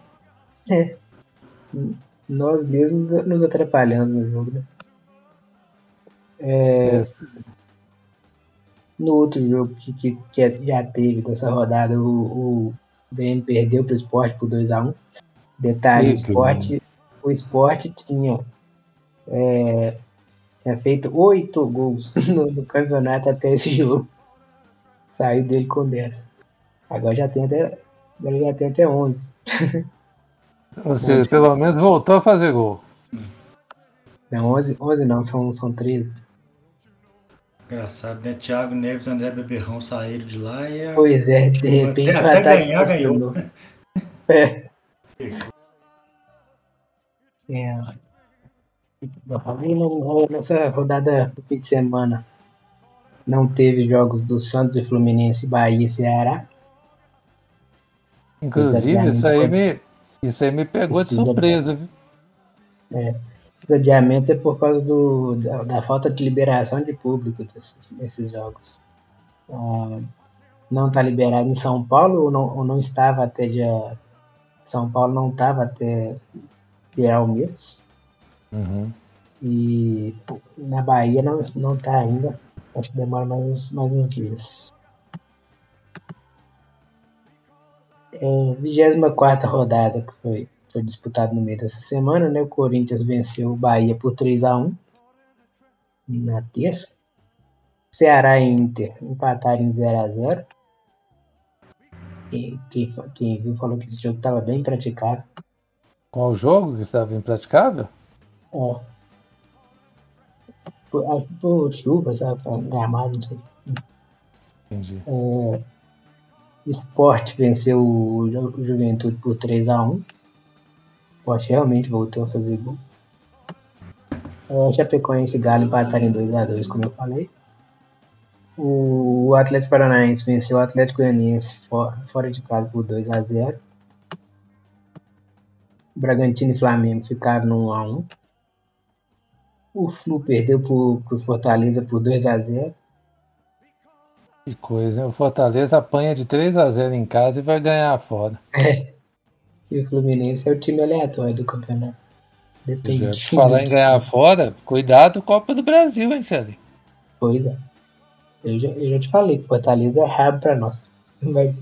Nós mesmos nos atrapalhando no jogo, né? É, Esse- no outro jogo que, que, que é, já teve dessa rodada, o, o Grêmio perdeu para o esporte por 2x1. Detalhe, o Ih, que esporte, o esporte tinha, é, tinha feito oito gols no, no campeonato até esse jogo. Saiu dele com 10. Agora já tem até, agora já tem até 11. Ou seja, pelo menos voltou a fazer gol. Não, 11, 11 não, são, são 13. Engraçado, né? Thiago Neves e André Beberrão saíram de lá e a... Pois é, de repente Até- o até ataque ganhar, ganhou. funcionou. É. É. E Nessa rodada do fim de semana não teve jogos do Santos e Fluminense, Bahia e Ceará. Inclusive, isso aí me, isso aí me pegou de surpresa, viu? Os adiamentos é por causa do, da, da falta de liberação de público desses, desses jogos. Ah, não está liberado em São Paulo ou não, ou não estava até dia. São Paulo não estava até virar o mês. Uhum. E na Bahia não, não tá ainda. Acho que demora mais uns, mais uns dias. É, 24 rodada que foi, foi disputada no meio dessa semana, né? O Corinthians venceu o Bahia por 3 a 1 na terça. Ceará e Inter empataram em 0 a 0 e quem, quem viu falou que esse jogo estava bem praticado. Qual jogo que estava impraticável? É. Por, por chuva, sabe? Gramado, não sei. Entendi. Esporte venceu o Ju- o Juventude por 3x1. O Esporte realmente voltou a fazer gol. É, Chapecoense e Galo empataram em 2x2, como eu falei. O Atlético Paranaense venceu o Atlético Goianiense fo- fora de casa por 2x0. Bragantino e Flamengo ficaram no 1x1. O Flu perdeu pro, pro Fortaleza por 2x0. Que coisa, hein? O Fortaleza apanha de 3 a 0 em casa e vai ganhar fora. E o Fluminense é o time aleatório do campeonato. Quer Depende. dizer, falar em ganhar fora, cuidado Copa do Brasil, hein, Célio? Pois é. Eu já, eu já te falei que Fortaleza é rabo pra nós. Mas,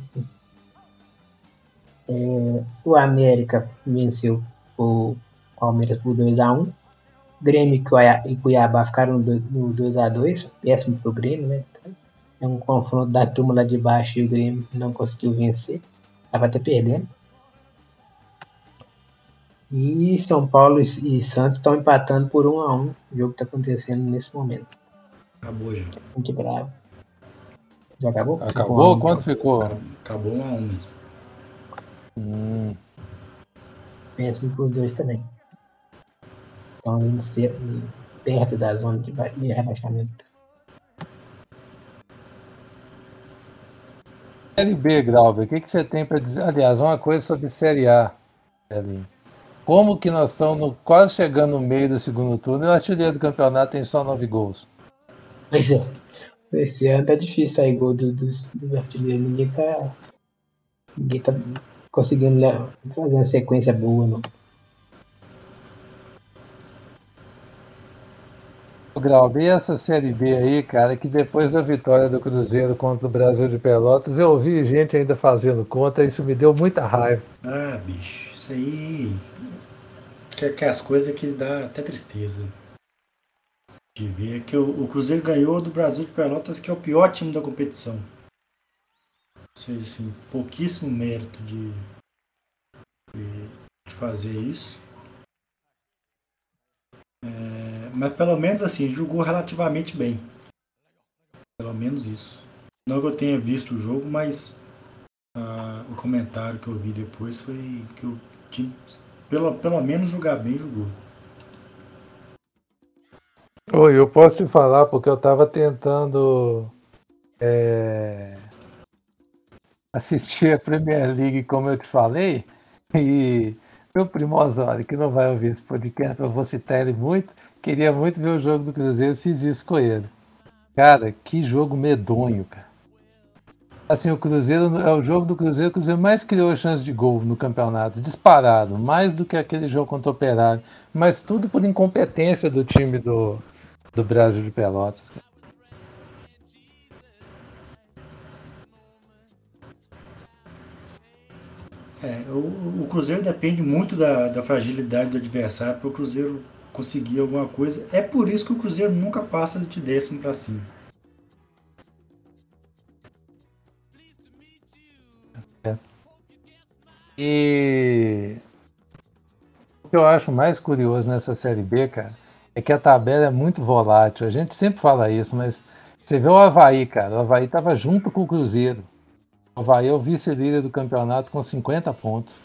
é, o América venceu o Palmeiras por 2x1. Grêmio e Cuiabá- e Cuiabá ficaram no 2x2. Péssimo pro Grêmio, né? É um confronto da turma lá de baixo e o Grêmio não conseguiu vencer. Tava até perdendo. E São Paulo e Santos estão empatando por 1x1. O jogo tá acontecendo nesse momento. Acabou já. Muito bravo. Já acabou? Ficou um a Acabou? um, Quanto então. ficou? Acabou um a um mesmo. Hum, Péssimo por dois também. Estão indo ser, perto da zona de, de rebaixamento. Série B, Glauber, o que, que você tem para dizer? Aliás, uma coisa sobre Série A, Elinho. Como que nós estamos no, quase chegando no meio do segundo turno e o artilheiro do campeonato tem só nove gols? Pois é. Esse ano tá difícil sair gol dos do, do artilheiros. Ninguém tá. Ninguém tá conseguindo fazer uma sequência boa, não. Grau, e essa Série B aí, cara, que depois da vitória do Cruzeiro contra o Brasil de Pelotas, eu ouvi gente ainda fazendo conta, isso me deu muita raiva. Ah, bicho, isso aí. Que, que as coisas que dá até tristeza de ver que o, o, Cruzeiro ganhou do Brasil de Pelotas, que é o pior time da competição. Ou seja, assim, pouquíssimo mérito de, de, de fazer isso. É, mas pelo menos assim, jogou relativamente bem. Pelo menos isso. Não que eu tenha visto o jogo, mas uh, o comentário que eu vi depois foi que o time, pelo, pelo menos jogar bem, jogou. Oi, eu posso te falar porque eu estava tentando é, assistir a Premier League, como eu te falei, e meu primo Osório, que não vai ouvir esse podcast, eu vou citar ele muito, queria muito ver o jogo do Cruzeiro, fiz isso com ele. Cara, que jogo medonho, cara. Assim, o Cruzeiro é o jogo do Cruzeiro, o Cruzeiro mais criou chance de gol no campeonato, disparado, mais do que aquele jogo contra o Operário, mas tudo por incompetência do time do, do Brasil de Pelotas. É, o, o, Cruzeiro depende muito da, da fragilidade do adversário para o Cruzeiro conseguir alguma coisa. É por isso que o Cruzeiro nunca passa de décimo para cima. E o que eu acho mais curioso nessa Série B, cara, é que a tabela é muito volátil. A gente sempre fala isso, mas você vê o Havaí, cara. O Havaí estava junto com o Cruzeiro. O Havaí é o vice-líder do campeonato com 50 pontos.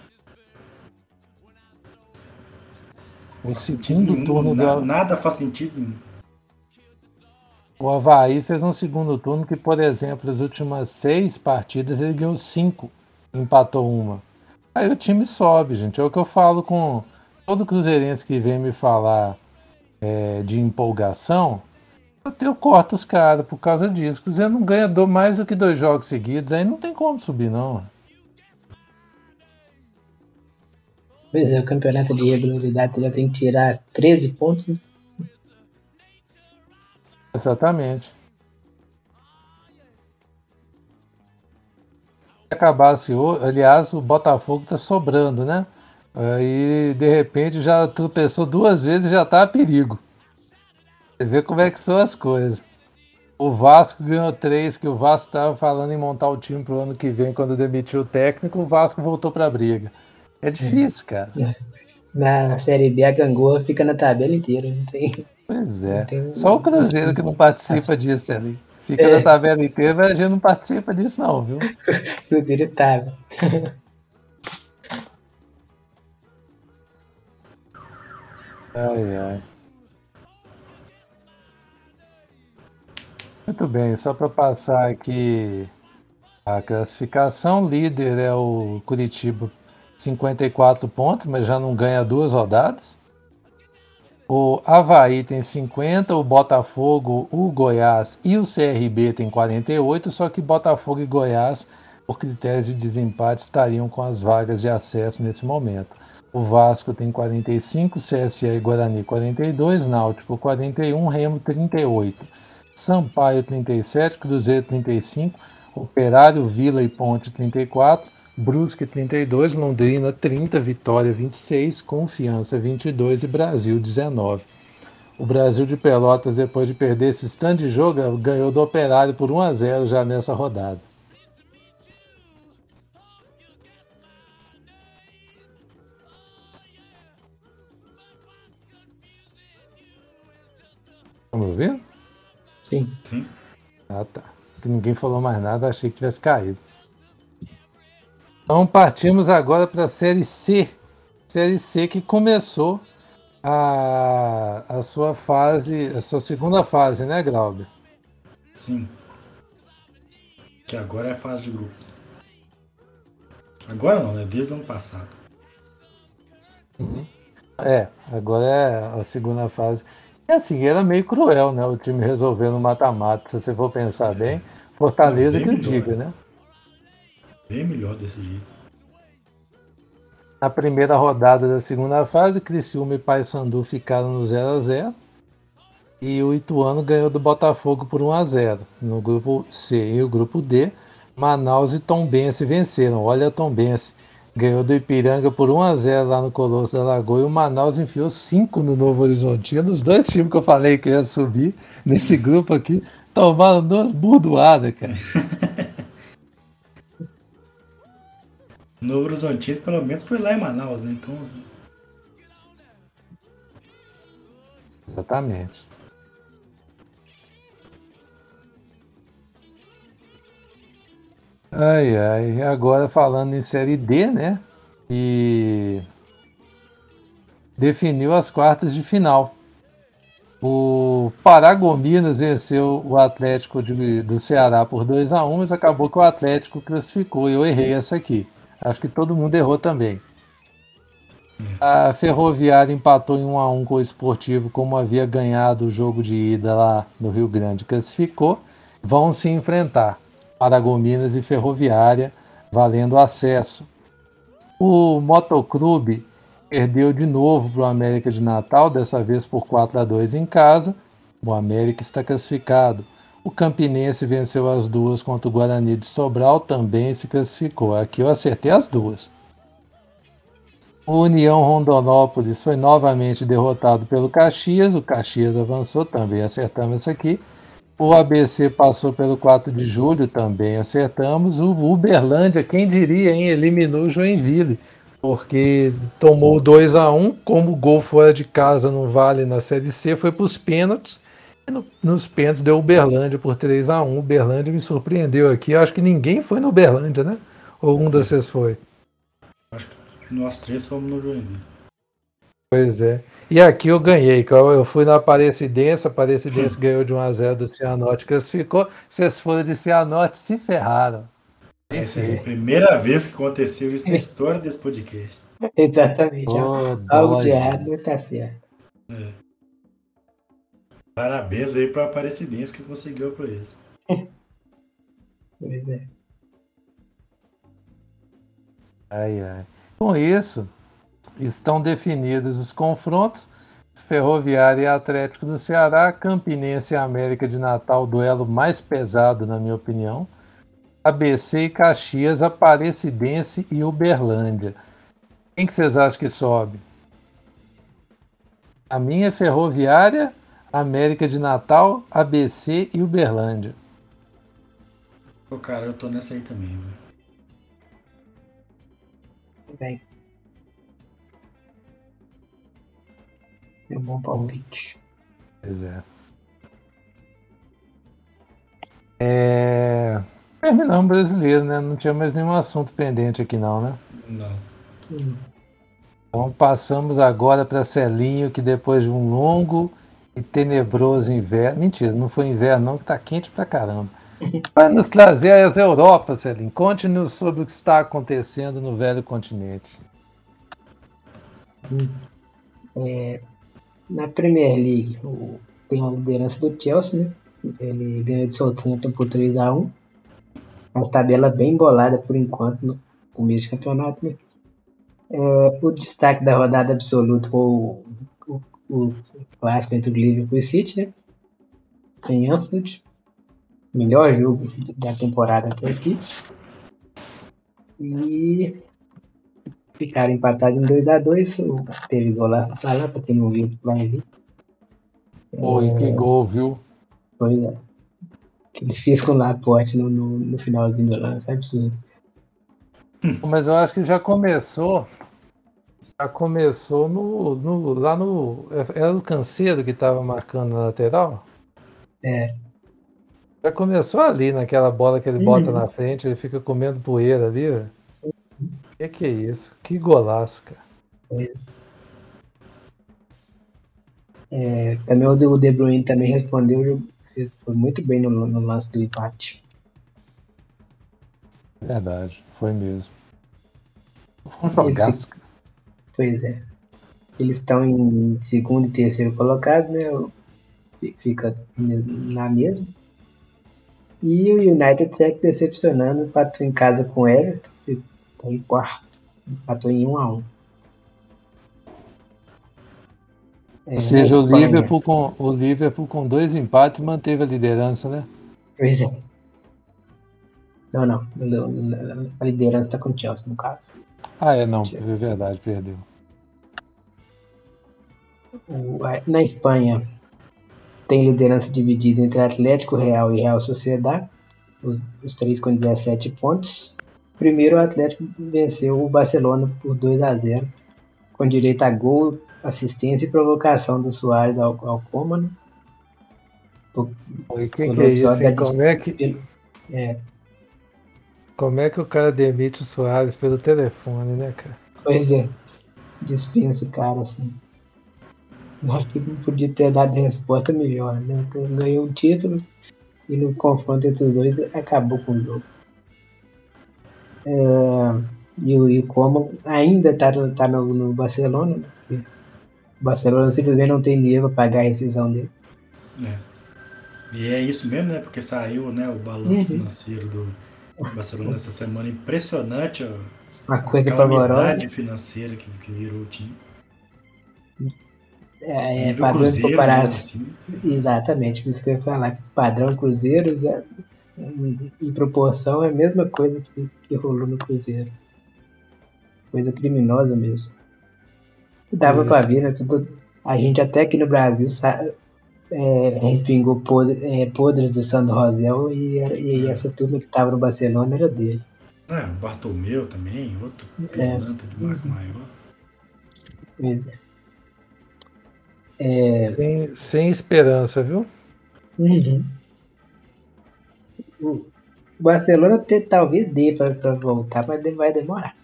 O segundo nenhum, turno nada, do... nada faz sentido. O Havaí fez um segundo turno que, por exemplo, as últimas seis partidas ele ganhou cinco, empatou uma. Aí o time sobe, gente. É o que eu falo com todo cruzeirense que vem me falar é, de empolgação, eu corto os caras por causa disso. O Cruzeiro não ganha mais do que dois jogos seguidos, aí não tem como subir, não. Pois é, o campeonato de regularidade já tem que tirar 13 pontos. Exatamente. Acabasse, aliás, o Botafogo está sobrando, né? Aí, de repente, já tropeçou duas vezes e já tá a perigo. Você vê como é que são as coisas. O Vasco ganhou três, que o Vasco estava falando em montar o time pro ano que vem, quando demitiu o técnico, o Vasco voltou pra briga. É difícil, cara. Na Série B, a Gangorra fica na tabela inteira, não tem. Pois é. Tem... Só o Cruzeiro que não participa disso ali. Fica é. na tabela inteira, mas a gente não participa disso, não, viu? Cruzeiro estava. Ai, ai. Muito bem, só para passar aqui a classificação, líder é o Curitiba, 54 pontos, mas já não ganha duas rodadas. O Havaí tem 50, o Botafogo, o Goiás e o CRB tem 48, só que Botafogo e Goiás, por critérios de desempate, estariam com as vagas de acesso nesse momento. O Vasco tem 45, CSE e Guarani 42, Náutico 41, Remo 38, Sampaio 37, Cruzeiro 35, Operário, Vila e Ponte 34, Brusque 32, Londrina 30, Vitória 26, Confiança 22 e Brasil 19. O Brasil de Pelotas, depois de perder esse stand de jogo, ganhou do Operário por 1 a 0 já nessa rodada. Tá me ouvindo? Sim. Sim. Ah, tá. Ninguém falou mais nada, achei que tivesse caído. Então partimos agora para a Série C. Série C que começou a, a sua fase, a sua segunda fase, né, Glauber? Sim. Que agora é a fase de grupo. Agora não, né? Desde o ano passado. Uhum. É, agora é a segunda fase. É assim, era meio cruel, né? O time resolver no mata-mata, se você for pensar bem. Fortaleza que o diga, né? Bem melhor desse jeito. Na primeira rodada da segunda fase, Criciúma e Paysandu ficaram no 0 x 0 e o Ituano ganhou do Botafogo por 1 x 0 no grupo C. E o grupo D, Manaus e Tombense venceram. Olha Tombense, ganhou do Ipiranga por 1 x 0 lá no Colosso da Lagoa e o Manaus enfiou 5 no Novo Horizontino. Os dois times que eu falei que ia subir nesse grupo aqui tomaram duas burdoadas, cara. Novo Horizontino, pelo menos, foi lá em Manaus, né? Então. Exatamente. Ai, ai. Agora falando em Série D, né? E definiu as quartas de final. O Paragominas venceu o Atlético de, do Ceará por 2 a 1 mas acabou que o Atlético classificou. Eu errei essa aqui. Acho que todo mundo errou também. A Ferroviária empatou em 1 a 1 com o Esportivo, como havia ganhado o jogo de ida lá no Rio Grande, classificou. Vão se enfrentar Paragominas e Ferroviária, valendo acesso. O Motoclube perdeu de novo para o América de Natal, dessa vez por 4 a 2 em casa. O América está classificado. O Campinense venceu as duas contra o Guarani de Sobral, também se classificou. Aqui eu acertei as duas. O União Rondonópolis foi novamente derrotado pelo Caxias. O Caxias avançou, também acertamos isso aqui. O ABC passou pelo 4 de julho, também acertamos. O Uberlândia, quem diria, hein, eliminou o Joinville, porque tomou 2 a 1 Como o gol fora de casa não vale na Série C, foi para os pênaltis no, nos pênaltis deu Uberlândia por 3 a 1 Uberlândia me surpreendeu aqui. Eu acho que ninguém foi no Uberlândia, né? Ou um de vocês foi? Acho que nós três fomos no Joinville. Pois é. E aqui eu ganhei, eu fui na Aparecidense, a Aparecidense ganhou de 1x0 do Cianorte, classificou. Vocês foram de Cianorte se ferraram. Essa é a primeira vez que aconteceu isso na história desse podcast. Exatamente. Oh, Algo de errado não está certo. É. Parabéns aí para a Aparecidense que conseguiu por isso. pois é. Ai, ai. Com isso, estão definidos os confrontos. Ferroviária e Atlético do Ceará, Campinense e América de Natal, duelo mais pesado, na minha opinião. ABC e Caxias, Aparecidense e Uberlândia. Quem que vocês acham que sobe? A minha é Ferroviária América de Natal, ABC e Uberlândia. Pô, cara, eu tô nessa aí também, velho. Bem. É um bom palpite. Pois é. É... Terminamos brasileiro, né? Não tinha mais nenhum assunto pendente aqui, não, né? Não. Hum. Então passamos agora para Celinho, que depois de um longo e tenebroso inverno. Mentira, não foi inverno, não, que tá quente pra caramba. Vai nos trazer as Europas, Celim. Conte-nos sobre o que está acontecendo no velho continente. É, na Premier League, tem a liderança do Chelsea, né? Ele ganhou de Southampton por 3x1. Uma tabela bem bolada por enquanto no começo do campeonato, né? É, o destaque da rodada absoluta foi o o clássico entre o Liverpool e o City, né? Em Anfield. Melhor jogo da temporada até aqui. E ficaram empatados em 2x2. Teve golaço do Salah, pra quem não viu, vai ver. Oi, é... que gol, viu? Pois é. Que ele fez com o Laporte no, no, no finalzinho do lance, é absurdo. Mas eu acho que já começou já começou no, no, lá no. Era o canseiro que estava marcando na lateral? É. Já começou ali, naquela bola que ele uhum. bota na frente, ele fica comendo poeira ali. O que, que é isso? Que golaço, cara. É, também o De Bruyne também respondeu, foi muito bem no, no lance do empate. Verdade, foi mesmo. Jogaço. Pois é. Eles estão em segundo e terceiro colocado, né? Fica na mesma. E o United segue decepcionando, empatou em casa com o Everton, está em quarto, empatou em 1 a 1 é, Ou seja, o Liverpool, com, o Liverpool com dois empates manteve a liderança, né? Pois é. Não, não. A liderança está com o Chelsea, no caso. Ah, é, não. É verdade, perdeu. Na Espanha, tem liderança dividida entre Atlético Real e Real Sociedade, os, os três com 17 pontos. Primeiro, o Atlético venceu o Barcelona por 2 a 0, com direito a gol, assistência e provocação do Soares ao, ao Cômano. Oi, quem que é isso? Como é que... É. Como é que o cara demite o Soares pelo telefone, né, cara? Pois é. Dispensa o cara, assim. Acho que não podia ter dado resposta melhor, né? Ganhou um título e no confronto entre os dois acabou com o jogo. É, e, o, e como ainda tá, tá no, no Barcelona, né? o Barcelona simplesmente não tem dinheiro para pagar a rescisão dele. É. E é isso mesmo, né? Porque saiu né, o balanço uhum. financeiro do Barcelona essa semana. Impressionante ó, Uma coisa pavorosa. financeira que, que virou o time. É, é padrão de comparação. Assim. Exatamente, isso que eu ia falar. Padrão Cruzeiros é, em proporção é a mesma coisa que, que rolou no Cruzeiro. Coisa criminosa mesmo. Dava para ver, né? A gente até aqui no Brasil sabe, é, respingou podre, é, podres do Sandro Rosel e, e, essa turma que tava no Barcelona era dele. É, o Bartomeu também, outro é. de marco uhum. maior. Pois é. É... Sem, sem esperança, viu? Uhum. O Barcelona te, talvez dê para voltar, mas vai demorar.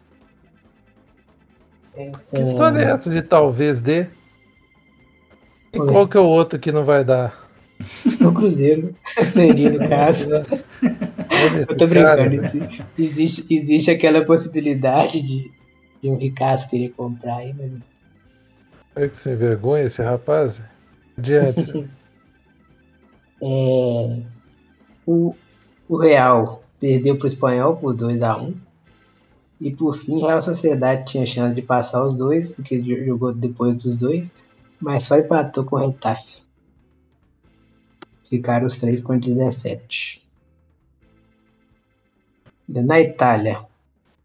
É, que história é essa de talvez dê? E Oi. qual que é o outro que não vai dar? O Cruzeiro seria no caso. Eu tô brincando. Existe, existe aquela possibilidade de, de um Ricasso querer comprar aí, mas Olha que sem vergonha esse rapaz. Adiante. é, o, o Real perdeu para o Espanhol por 2 a 1 E por fim, a Real Sociedade tinha chance de passar os dois, porque jogou depois dos dois, mas só empatou com o Retafe. Ficaram os três com 17. Na Itália,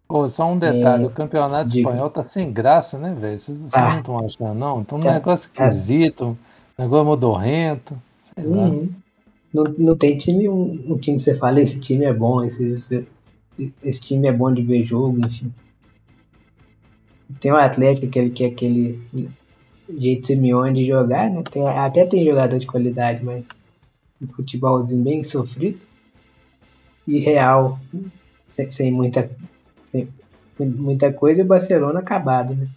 Pô, só um detalhe, é, o campeonato digo. espanhol tá sem graça, né, velho? Vocês, vocês ah, não estão achando, não? Então um tá, negócio tá. esquisito, um negócio modorrento, sei uhum. lá. Não, não tem time, um, um, time que você fala, esse time é bom, esse, esse, esse, time é bom de ver jogo, enfim. Tem o Atlético, aquele que é aquele jeito Simeone de jogar, né? Tem, até tem jogador de qualidade, mas um futebolzinho bem sofrido. E Real, sem, sem muita muita coisa e Barcelona acabado, né?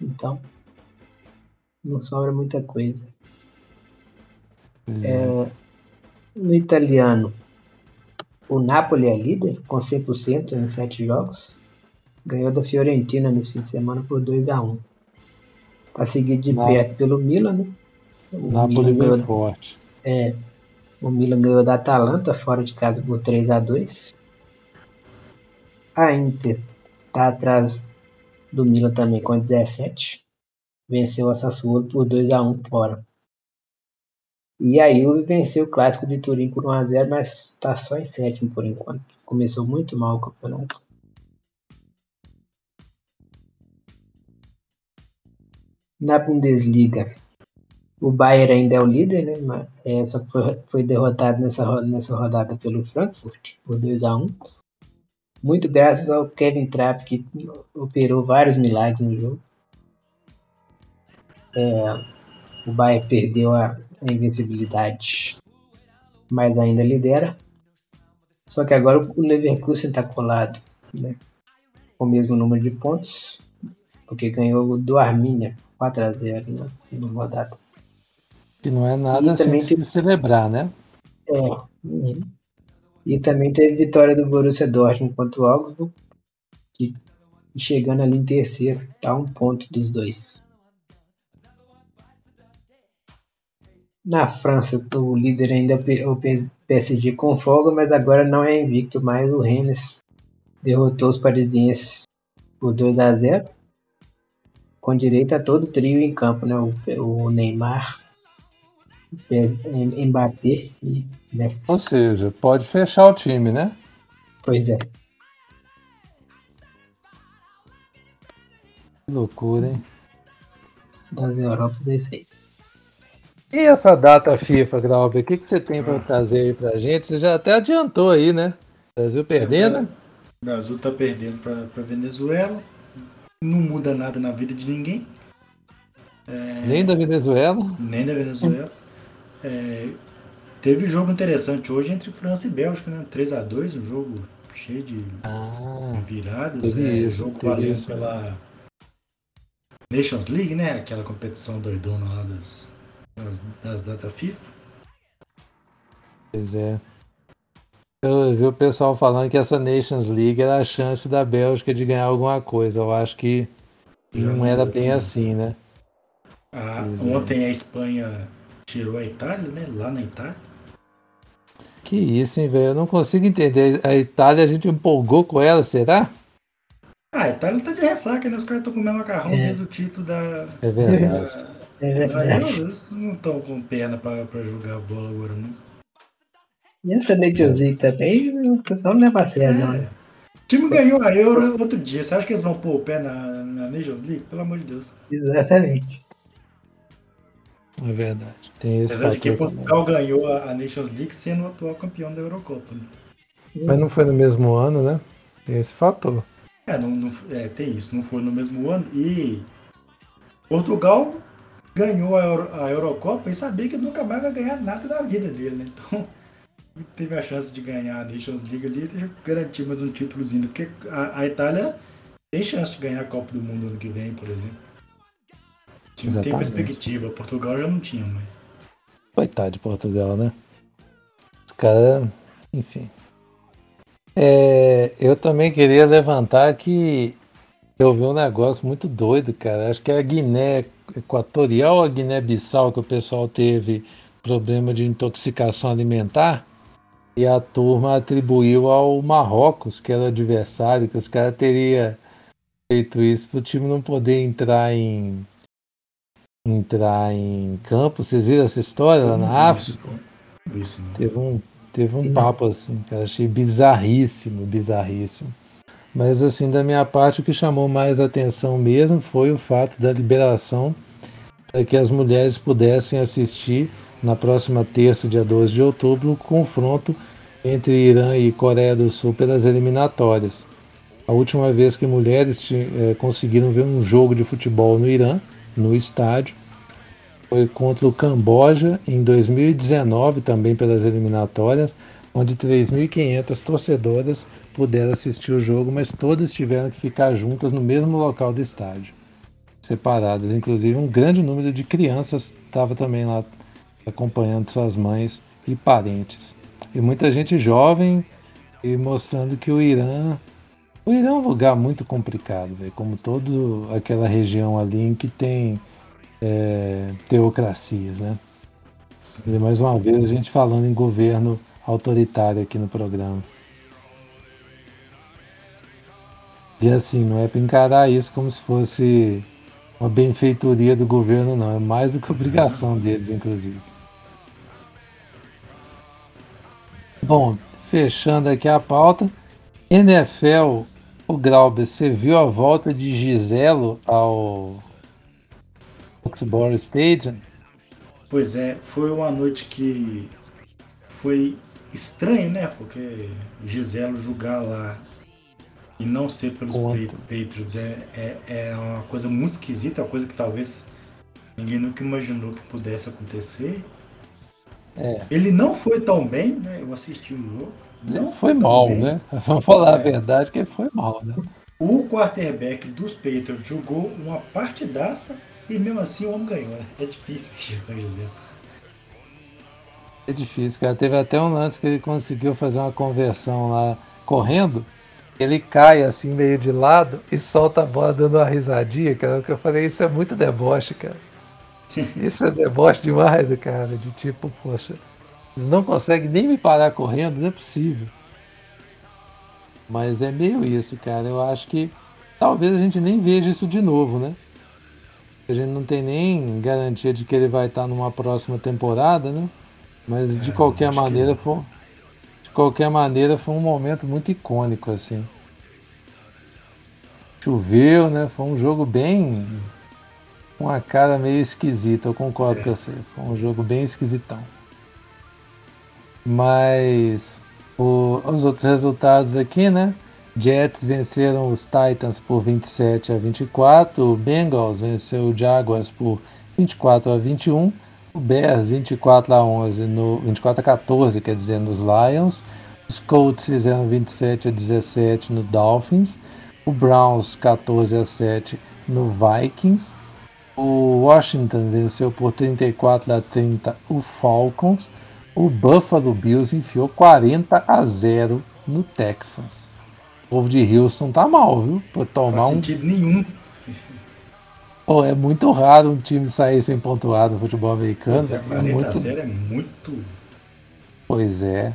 Então, não sobra muita coisa. É, no italiano, o Napoli é líder com 100% em 7 jogos. Ganhou da Fiorentina nesse fim de semana por 2 a 1 Tá seguido de perto pelo Milan, né? O Napoli Milan ganhou, forte. É, o Milan ganhou da Atalanta fora de casa por 3 a 2 a Inter está atrás do Milan também com 17. Venceu a Sassuolo por 2 a 1 fora. E a Juve venceu o clássico de Turim por 1 a 0, mas está só em sétimo por enquanto. Começou muito mal o campeonato. Na Bundesliga, o Bayern ainda é o líder, né? É, só que foi, foi derrotado nessa, nessa rodada pelo Frankfurt por 2 a 1 muito graças ao Kevin Trapp, que operou vários milagres no jogo. É, o Bayern perdeu a, a invencibilidade, mas ainda lidera. Só que agora o Leverkusen está colado, né? Com o mesmo número de pontos, porque ganhou do Arminia 4 a 0 né, rodada. Que não é nada assim de se celebrar, né? É. Uhum. E também teve vitória do Borussia Dortmund contra o Augsburg, que chegando ali em terceiro, tá um ponto dos dois. Na França, o líder ainda é o PSG com folga, mas agora não é invicto mais. O Rennes derrotou os parisienses por 2 a 0 com direito a todo o trio em campo, né? O, o Neymar, Mbappé e Messi. Ou seja, pode fechar o time, né? Pois é. Que loucura, hein? Das Europas é isso aí. E essa data FIFA, Glauber, o que, que você tem para trazer aí pra gente? Você já até adiantou aí, né? Brasil perdendo. É, o Brasil tá perdendo para Venezuela. Não muda nada na vida de ninguém. É... Nem da Venezuela? Nem da Venezuela. É... Teve um jogo interessante hoje entre França e Bélgica, né? 3x2, um jogo cheio de ah, viradas. É, isso, jogo valendo isso. pela Nations League, né? Aquela competição doidona lá das das, das datas FIFA. Pois é. Eu vi o pessoal falando que essa Nations League era a chance da Bélgica de ganhar alguma coisa. Eu acho que Já não era bem assim, né? Ah, ontem a Espanha tirou a Itália, né? Lá na Itália. Que isso, hein, velho? Eu não consigo entender. A Itália, a gente empolgou com ela, será? Ah, a Itália tá de ressaca, né? Os caras estão comendo macarrão é. desde o título da. É verdade. Da, é não estão com perna para jogar a bola agora, não. E essa Nations League também, o pessoal não leva a sério, é. não, né? O time ganhou a Euro outro dia. Você acha que eles vão pôr o pé na, na Nations League? Pelo amor de Deus. Exatamente. É verdade. Tem esse Apesar de que Portugal ganhou a, Nations League sendo o atual campeão da Eurocopa. Né? Mas não foi no mesmo ano, né? Tem esse fator. É, não, não, é, tem isso. Não foi no mesmo ano. E Portugal ganhou a, Euro, a Eurocopa e sabia que nunca mais vai ganhar nada da vida dele, né? Então teve a chance de ganhar a Nations League ali e garantir mais um títulozinho, porque a, a, Itália tem chance de ganhar a Copa do Mundo ano que vem, por exemplo. Tinha, tem perspectiva, Portugal já não tinha mais. Coitado de Portugal, né? Os caras, enfim. É, eu também queria levantar que eu vi um negócio muito doido, cara. Acho que é a Guiné Equatorial a Guiné-Bissau que o pessoal teve problema de intoxicação alimentar e a turma atribuiu ao Marrocos, que era o adversário, que os caras teriam feito isso para o time não poder entrar em entrar em campo. Vocês viram essa história lá na África? Isso, teve um, teve um papo assim, que eu achei bizarríssimo, bizarríssimo. Mas assim, da minha parte, o que chamou mais atenção mesmo foi o fato da liberação para que as mulheres pudessem assistir na próxima terça, dia 12 de outubro, o confronto entre Irã e Coreia do Sul pelas eliminatórias. A última vez que mulheres é, conseguiram ver um jogo de futebol no Irã, no estádio, foi contra o Camboja em 2019, também pelas eliminatórias, onde 3.500 torcedoras puderam assistir o jogo, mas todas tiveram que ficar juntas no mesmo local do estádio, separadas. Inclusive, um grande número de crianças estava também lá acompanhando suas mães e parentes. E muita gente jovem e mostrando que o Irã. O Irã é um lugar muito complicado, véio, como toda aquela região ali em que tem é, teocracias, né? E mais uma vez a gente falando em governo autoritário aqui no programa. E assim, não é para encarar isso como se fosse uma benfeitoria do governo, não. É mais do que obrigação deles, inclusive. Bom, fechando aqui a pauta. NFL, o Glauber, você viu a volta de Giselo ao Foxborough Stadium? Pois é, foi uma noite que foi estranho, né? Porque Giselo jogar lá e não ser pelos Patriots é, é, é uma coisa muito esquisita, uma coisa que talvez ninguém nunca imaginou que pudesse acontecer. É. Ele não foi tão bem, né? Eu assisti o jogo. Não foi, foi mal, bem. né? Vamos falar é. a verdade que foi mal, né? O quarterback dos Patriots jogou uma partidaça e mesmo assim o homem ganhou. Né? É difícil mexer com o Giselo. É difícil, cara. Teve até um lance que ele conseguiu fazer uma conversão lá correndo. ele cai assim meio de lado e solta a bola dando uma risadinha, cara. Que eu falei, isso é muito deboche, cara. Isso é deboche demais do cara, de tipo, poxa, eles não conseguem nem me parar correndo, não é possível. Mas é meio isso, cara. Eu acho que talvez a gente nem veja isso de novo, né? A gente não tem nem garantia de que ele vai estar numa próxima temporada, né? Mas de é, qualquer maneira que... foi, de qualquer maneira foi um momento muito icônico assim. Choveu, né? Foi um jogo bem com uma cara meio esquisita, eu concordo é. com você. Foi um jogo bem esquisitão. Mas o, os outros resultados aqui, né? Jets venceram os Titans por 27 a 24, o Bengals venceu o Jaguars por 24 a 21, o Bears 24 a 11 no 24 a 14, quer dizer, nos Lions. Os Colts fizeram 27 a 17 no Dolphins, o Browns 14 a 7 no Vikings. O Washington venceu por 34 a 30 o Falcons. O Buffalo Bills enfiou 40 a 0 no Texans. O povo de Houston tá mal, viu? Por tomar Não faz sentido nenhum. Pô, é muito raro um time sair sem pontuar no futebol americano. Pois é, 40 é muito... é muito. Pois é.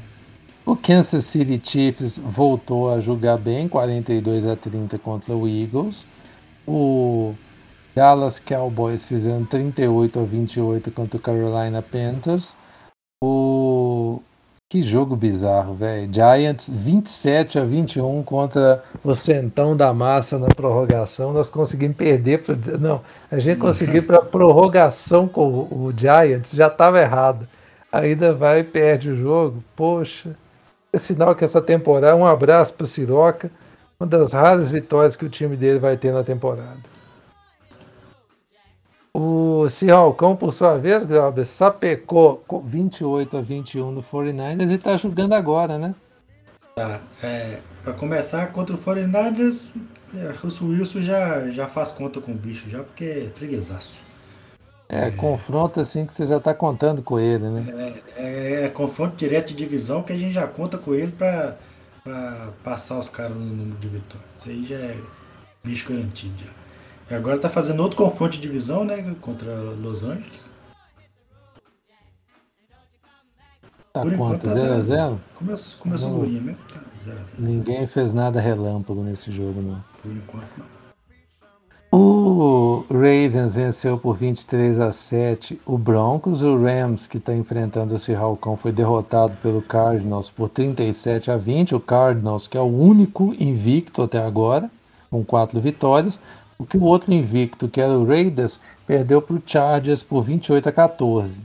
O Kansas City Chiefs voltou a jogar bem, 42 a 30 contra o Eagles. O Dallas Cowboys fizeram 38 a 28 contra o Carolina Panthers. O que jogo bizarro, velho. Giants 27 a 21 contra o Centão da Massa na prorrogação. Nós conseguimos perder para não, a gente conseguiu para prorrogação com o, o Giants, já estava errado. Ainda vai e perde o jogo. Poxa, é sinal que essa temporada, um abraço para o Siroca, uma das raras vitórias que o time dele vai ter na temporada. O Cirralcão, por sua vez, Glauber, sapecou 28 a 21 no 49ers e está jogando agora, né? Tá. É, para começar, contra o 49ers, é, Russell Wilson já, já faz conta com o bicho, já porque é freguesaço. É, é, confronto assim que você já está contando com ele, né? É, é, é, confronto direto de divisão que a gente já conta com ele para passar os caras no número de vitórias. Isso aí já é bicho garantido já. E agora tá fazendo outro confronto de divisão, né? Contra Los Angeles. Tá Por quanto? 0x0? Começou, começou no Urinha mesmo. Tá, zero zero. Ninguém fez nada relâmpago nesse jogo, não. Por enquanto, não. O Ravens venceu por 23 a 7 o Broncos. O Rams, que está enfrentando o Seahawks, foi derrotado pelo Cardinals por 37 a 20. O Cardinals, que é o único invicto até agora, com quatro vitórias. O que o outro invicto, que era o Raiders, perdeu para o Chargers por 28 a 14.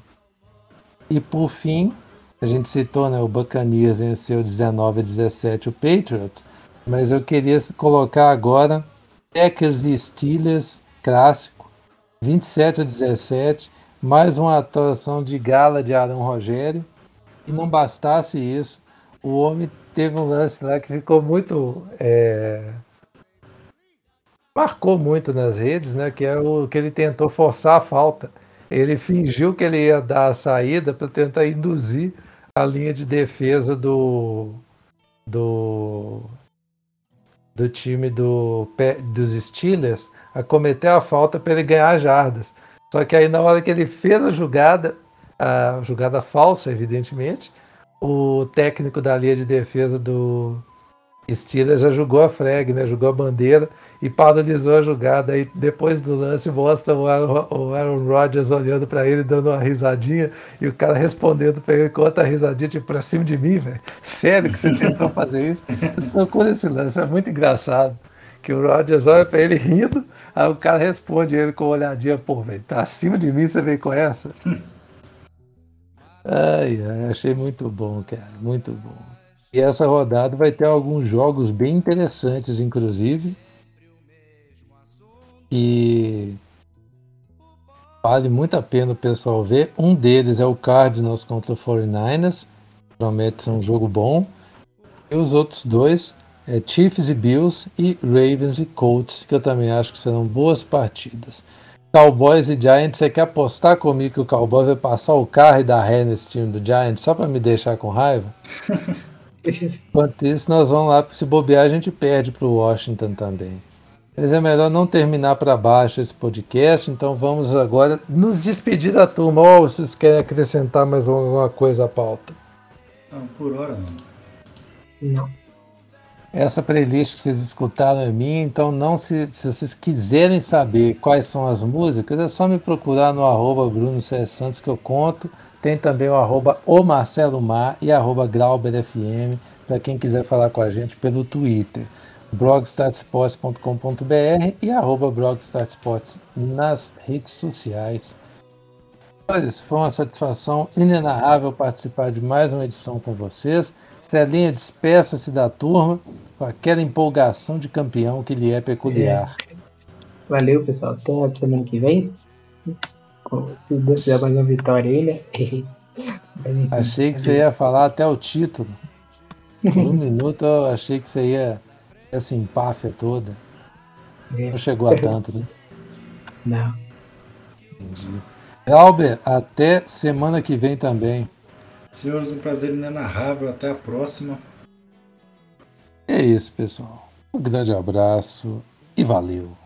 E por fim, a gente citou, né, o Buccaneers venceu 19 a 17 o Patriots, mas eu queria colocar agora Packers e Steelers clássico, 27 a 17, mais uma atuação de gala de Arão Rogério. E não bastasse isso, o homem teve um lance lá que ficou muito é, marcou muito nas redes, né? Que é o que ele tentou forçar a falta. Ele fingiu que ele ia dar a saída para tentar induzir a linha de defesa do do do time do, dos Steelers a cometer a falta para ele ganhar jardas. Só que aí na hora que ele fez a jogada, a jogada falsa, evidentemente, o técnico da linha de defesa do Steelers já jogou a frag, né? Jogou a bandeira e paralisou a jogada. Aí depois do lance mostra o Aaron, o Aaron Rodgers olhando para ele, dando uma risadinha, e o cara respondendo para ele com outra risadinha, tipo, pra cima de mim, velho. Sério que você tentou fazer isso? Procura esse lance, é muito engraçado. Que o Rodgers olha para ele rindo, aí o cara responde ele com uma olhadinha, pô, velho, tá acima de mim, você vem com essa? Ai, ai, achei muito bom, cara, muito bom. E essa rodada vai ter alguns jogos bem interessantes, inclusive. E vale muito a pena o pessoal ver. Um deles é o Cardinals contra o 49ers. Promete ser um jogo bom. E os outros dois é Chiefs e Bills e Ravens e Colts, que eu também acho que serão boas partidas. Cowboys e Giants, você quer apostar comigo que o Cowboys vai passar o carro e dar ré nesse time do Giants só para me deixar com raiva? Enquanto isso, nós vamos lá, se bobear, a gente perde para o Washington também. Mas é melhor não terminar para baixo esse podcast, então vamos agora nos despedir da turma. Ou vocês querem acrescentar mais alguma coisa à pauta? Não, por hora não. Não. Essa playlist que vocês escutaram é minha, então não se, se vocês quiserem saber quais são as músicas, é só me procurar no arroba Bruno C. Santos que eu conto. Tem também o arroba o Marcelo Mar e arroba GrauberFM, para quem quiser falar com a gente pelo Twitter blogstatsports.com.br e arroba blogstatsports nas redes sociais. Foi uma satisfação inenarrável participar de mais uma edição com vocês. Celinha, despeça-se da turma com aquela empolgação de campeão que lhe é peculiar. É. Valeu, pessoal. Até semana que vem. Se Deus quiser mais uma vitória aí, né? Achei que você ia falar até o título. Por um minuto eu achei que você ia essa empáfia toda. É. Não chegou a tanto, né? Não. Entendi. Albert, até semana que vem também. Senhores, um prazer inenarrável. Até a próxima. É isso, pessoal. Um grande abraço e valeu.